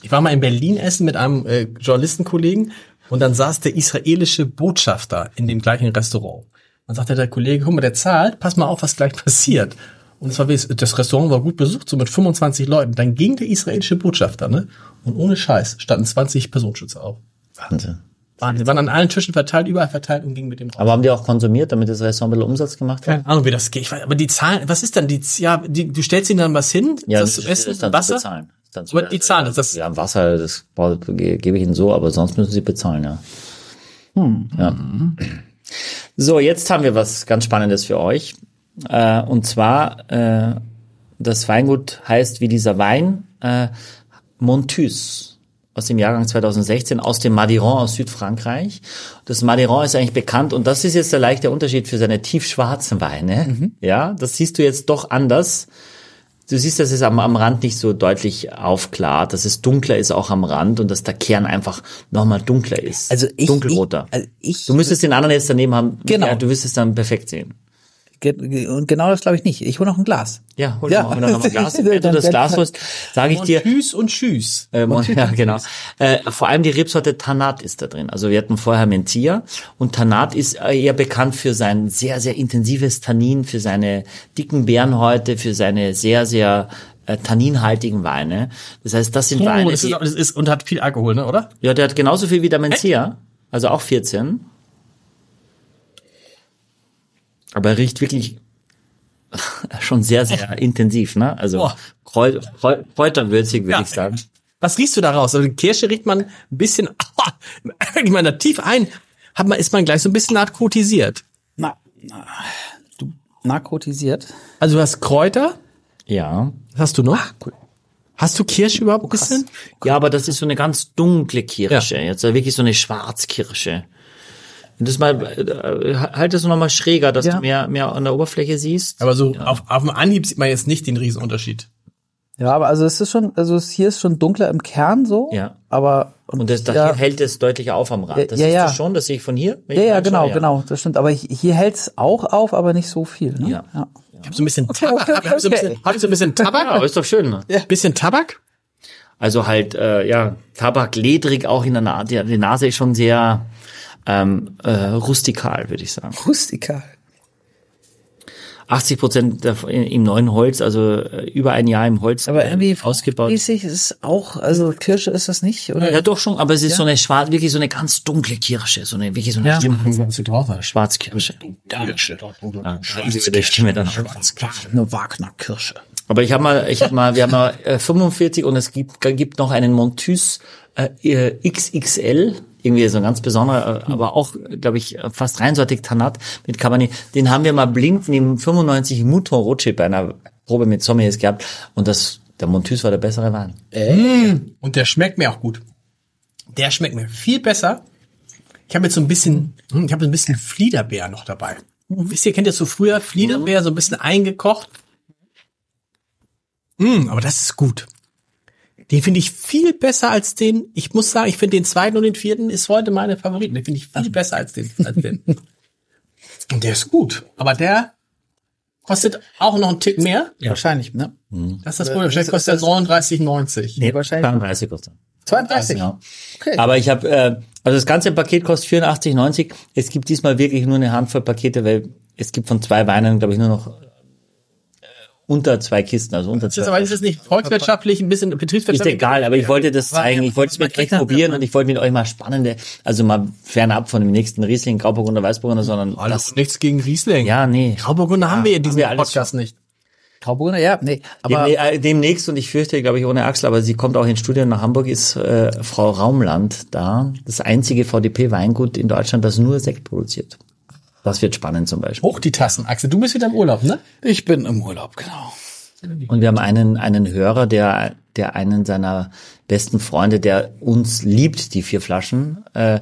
Ich war mal in Berlin essen mit einem äh, Journalistenkollegen und dann saß der israelische Botschafter in dem gleichen Restaurant. Dann sagte der Kollege, guck mal, der zahlt, pass mal auf, was gleich passiert. Und es war, wie- das Restaurant war gut besucht, so mit 25 Leuten. Dann ging der israelische Botschafter, ne? Und ohne Scheiß standen 20 Personenschützer auf. Wahnsinn. Wahnsinn. Die waren an allen Tischen verteilt, überall verteilt und gingen mit dem raus. Aber haben die auch konsumiert, damit das Restaurant ein bisschen Umsatz gemacht hat? Keine Ahnung, wie das geht. Ich weiß, aber die Zahlen, was ist denn die, ja, die, du stellst ihnen dann was hin, das zu essen, dann Wasser? bezahlen. Dann zu, Aber die zahlen das, das- Ja, Wasser, das gebe ich ihnen so, aber sonst müssen sie bezahlen, ja. Ja. So, jetzt haben wir was ganz Spannendes für euch. Äh, und zwar, äh, das Weingut heißt wie dieser Wein äh, Montus aus dem Jahrgang 2016 aus dem Madiran aus Südfrankreich. Das Madiran ist eigentlich bekannt und das ist jetzt der leichte Unterschied für seine tiefschwarzen Weine. Ja, das siehst du jetzt doch anders. Du siehst, dass es am, am Rand nicht so deutlich aufklart, dass es dunkler ist auch am Rand und dass der Kern einfach nochmal dunkler ist. Also ich- Dunkelroter. ich- also ich- du müsstest den anderen jetzt daneben haben. Genau. Ja, du wirst es dann perfekt sehen. Und genau das glaube ich nicht. Ich hole noch ein Glas. Ja, hol Ja. noch mal ein Glas. *laughs* Wenn du das Glas holst, sage ich dir, Tschüss und Tschüss. äh, Mon- ja, genau. Äh, vor allem die Rebsorte Tanat ist da drin. Also wir hatten vorher Mentia und Tanat ist äh, eher bekannt für sein sehr, sehr intensives Tannin, für seine dicken Beerenhäute, für seine sehr, sehr äh, tanninhaltigen Weine. Das heißt, das sind Oh, Weine, das die, ist, das ist, und hat viel Alkohol, ne, oder? ja, der hat genauso viel wie der Mencia, also auch 14. Aber er riecht wirklich *laughs* schon sehr, sehr intensiv, ne? Also. Kräu Kräu Kräuterwürzig, würde Ja. ich sagen. Was riechst du da raus? Also die Kirsche riecht man ein bisschen, *laughs* ich meine, da tief ein, hat man, ist man gleich so ein bisschen narkotisiert. Na, na, du narkotisiert. Also du hast Kräuter, Ja. was hast du noch? Hast du Kirsche überhaupt ein bisschen? Ja, aber das ist so eine ganz dunkle Kirsche. Jetzt wirklich so eine Schwarzkirsche. Das mal, äh, halt das noch mal schräger, dass Ja. du mehr, mehr an der Oberfläche siehst. Aber so auf, auf dem Anhieb sieht man jetzt nicht den Riesenunterschied. Ja, aber also es ist schon, also es hier ist schon dunkler im Kern so. Ja. Aber Und das, das ja, hier hält es deutlicher auf am Rand. Das Ja, siehst ja. du schon, das sehe ich von hier. wenn ja, ich ja, genau, genau, das stimmt. Aber hier, hier hält's auch auf, aber nicht so viel. Ne? Ja. ja. Ich habe so ein bisschen Tabak. okay, Hab, hab so ein bisschen, okay. hab ich so ein bisschen Ja, Tabak? aber ist doch schön. Ne? Bisschen Tabak? Also halt, äh, ja, Tabak ledrig auch in der Nase. Ja, die Nase ist schon sehr ähm, äh, rustikal, würde ich sagen. Rustikal. 80 Prozent im neuen Holz, also äh, über ein Jahr im Holz Aber äh, irgendwie ausgebaut. Mäßig ist auch, also Kirsche ist das nicht, oder? Ja, doch schon, aber es ist so eine schwarz, wirklich so eine ganz dunkle Kirsche, so eine wirklich so eine Ja. Schwarzkirsche. Ja, schreiben Sie mit der Stimme dann. Eine Wagner-Kirsche. Aber ich habe mal, ich habe mal, wir haben mal äh, 45 und es gibt, gibt noch einen Montus äh, XXL, irgendwie so ein ganz besonderer, äh, aber auch, glaube ich, fast reinsortig Tanat mit Cabernet. Den haben wir mal blind neben 95 Mouton Rothschild bei einer Probe mit Sommeliers gehabt und das, der Montus war der bessere Wein. Und der schmeckt mir auch gut. Der schmeckt mir viel besser. Ich habe jetzt so ein bisschen, hm, ich habe ein bisschen Fliederbeer noch dabei. Wisst ihr, kennt ihr so früher Fliederbeer, so ein bisschen eingekocht? Mm, aber das ist gut. Den finde ich viel besser als den, ich muss sagen, ich finde den zweiten und den vierten ist heute meine Favoriten. Den finde ich viel besser als den, als den. Und *laughs* der ist gut. Aber der kostet auch noch einen Tick mehr. Wahrscheinlich, ne? Das ist das Problem. Vielleicht kostet der 39,90. Nee, wahrscheinlich. 32 kostet. 32. Ja. Okay. Aber ich habe, äh, also das ganze Paket kostet 84,90. Es gibt diesmal wirklich nur eine Handvoll Pakete, weil es gibt von zwei Weinen, glaube ich, nur noch unter zwei Kisten, also unter Das ist zwei. aber ist das nicht volkswirtschaftlich, ein bisschen Ist betriebswirtschaftlich? egal, aber ich wollte das zeigen. Ich wollte es mit euch probieren und ich wollte mit euch mal spannende, also mal fernab von dem nächsten Riesling, Grauburgunder, Weißburgunder, sondern Alles nichts gegen Riesling. ja, nee. Grauburgunder haben wir in diesem wir Podcast nicht. Grauburgunder, ja, nee. Aber Demne äh, demnächst, und ich fürchte, glaube ich, ohne Axel, aber sie kommt auch ins Studio nach Hamburg, ist äh, Frau Raumland da. Das einzige VDP-Weingut in Deutschland, das nur Sekt produziert. Das wird spannend zum Beispiel. Hoch die Tassen. Axel, du bist wieder im Urlaub, ne? ich bin im Urlaub, genau. Und wir haben einen, einen Hörer, der, der einen seiner besten Freunde, der uns liebt, die vier Flaschen, äh,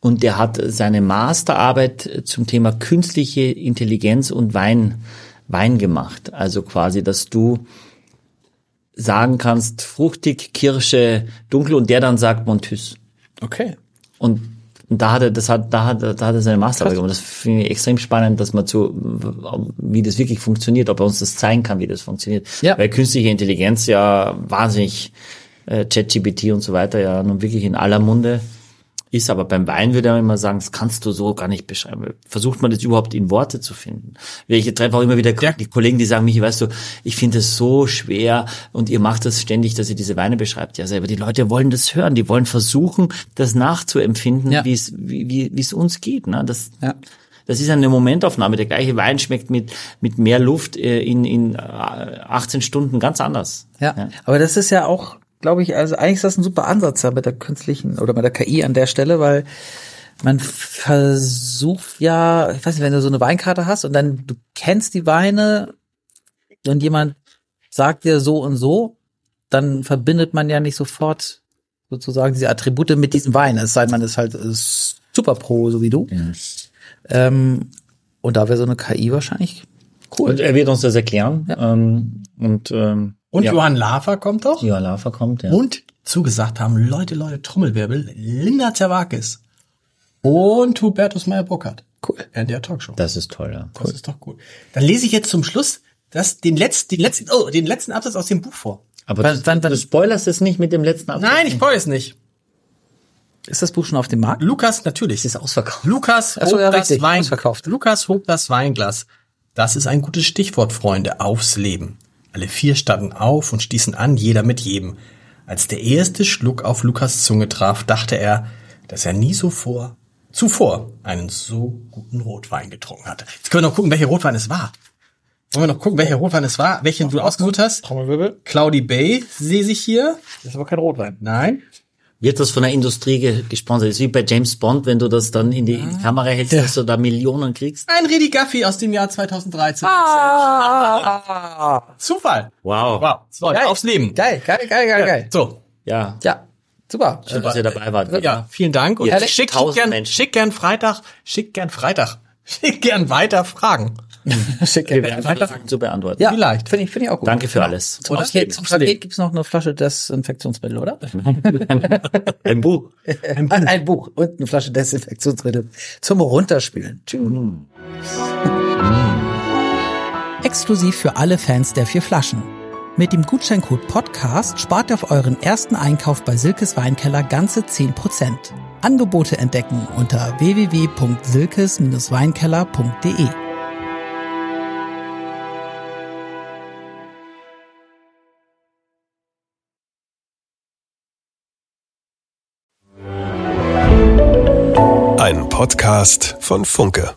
und der hat seine Masterarbeit zum Thema künstliche Intelligenz und Wein, Wein gemacht. Also quasi, dass du sagen kannst, fruchtig, Kirsche, dunkel, und der dann sagt Montus. Okay. Und, und da hat er, das hat, da hat, er- da hat er seine Masterarbeit gemacht. Das finde ich extrem spannend, dass man zu, wie das wirklich funktioniert, ob er uns das zeigen kann, wie das funktioniert. Ja. Weil künstliche Intelligenz ja wahnsinnig, äh, ChatGPT und so weiter ja nun wirklich in aller Munde ist. Aber beim Wein würde er immer sagen, das kannst du so gar nicht beschreiben. Versucht man das überhaupt in Worte zu finden? Ich treffe auch immer wieder die Kollegen, die sagen, Michi, weißt du, ich finde es so schwer und ihr macht das ständig, dass ihr diese Weine beschreibt. Ja, selber die Leute wollen das hören, die wollen versuchen, das nachzuempfinden, Ja. wie es wie, es uns geht. Ne? Das, Ja. das ist eine Momentaufnahme. Der gleiche Wein schmeckt mit, mit mehr Luft äh, in, in äh, 18 Stunden ganz anders. Ja. Aber das ist ja auch, glaube ich, also eigentlich ist das ein super Ansatz da mit der künstlichen oder mit der KI an der Stelle, weil man versucht ja, ich weiß nicht, wenn du so eine Weinkarte hast und dann du kennst die Weine und jemand sagt dir so und so, dann verbindet man ja nicht sofort sozusagen diese Attribute mit diesem Wein. Es sei denn, man ist halt äh, super pro, so wie du. Ähm, und da wäre so eine KI wahrscheinlich cool. Und er wird uns das erklären. Ähm, und ähm, Und ja. Johann Lafer kommt doch. Johann Lafer kommt, ja. Und zugesagt haben, Leute, Leute, Trommelwirbel, Linda Zerwakis und Hubertus Meyer-Burkhardt. Cool. In der Talkshow. Das ist toll, ja. Das ist doch gut. Dann lese ich jetzt zum Schluss das, den letzten, den letzten, oh, den letzten Absatz aus dem Buch vor. Aber wann- wann- du spoilerst es nicht mit dem letzten Absatz. Nein, ich spoil es nicht. Ist das Buch schon auf dem Markt? Lukas, natürlich. Es ist ausverkauft. Lukas Ach so, hob ja, das richtig, Wein, ausverkauft. Lukas hob das Weinglas. Das ist ein gutes Stichwort, Freunde, aufs Leben. Alle vier standen auf und stießen an, jeder mit jedem. Als der erste Schluck auf Lukas Zunge traf, dachte er, dass er nie so vor, zuvor einen so guten Rotwein getrunken hatte. Jetzt können wir noch gucken, welcher Rotwein es war. Wollen wir noch gucken, welcher Rotwein es war, welchen du ausgesucht hast? Trommelwirbel. Cloudy Bay sehe ich hier. Das ist aber kein Rotwein. Nein. Wird das von der Industrie ge gesponsert? Das ist wie bei James Bond, wenn du das dann in die, die Kamera hältst, dass du da Millionen kriegst. Ein Redi Gaffi aus dem Jahr 2013. *laughs* Zufall. Wow. Wow. So, Geil. aufs Leben. Geil, geil, geil, geil, geil. So, Ja. Ja, super. Schön, dass ihr dabei wart. ja, vielen Dank. Und Ihr schick, schick, gern, Menschen. schick gern Freitag, schick gern Freitag, *laughs* schick gern weiter Fragen. *laughs* Schick, Wir werden Fragen zu beantworten. ja, vielleicht. Finde ich, finde ich auch gut. Danke für alles. Zum Paket, zum Paket gibt's noch eine Flasche Desinfektionsmittel, oder? *laughs* Ein Buch. *laughs* Ein, ein Buch und eine Flasche Desinfektionsmittel zum Runterspielen. Tschüss. Exklusiv für alle Fans der vier Flaschen. Mit dem Gutscheincode Podcast spart ihr auf euren ersten Einkauf bei Silkes Weinkeller ganze 10%. Angebote entdecken unter www.silkes-weinkeller.de. Podcast von Funke.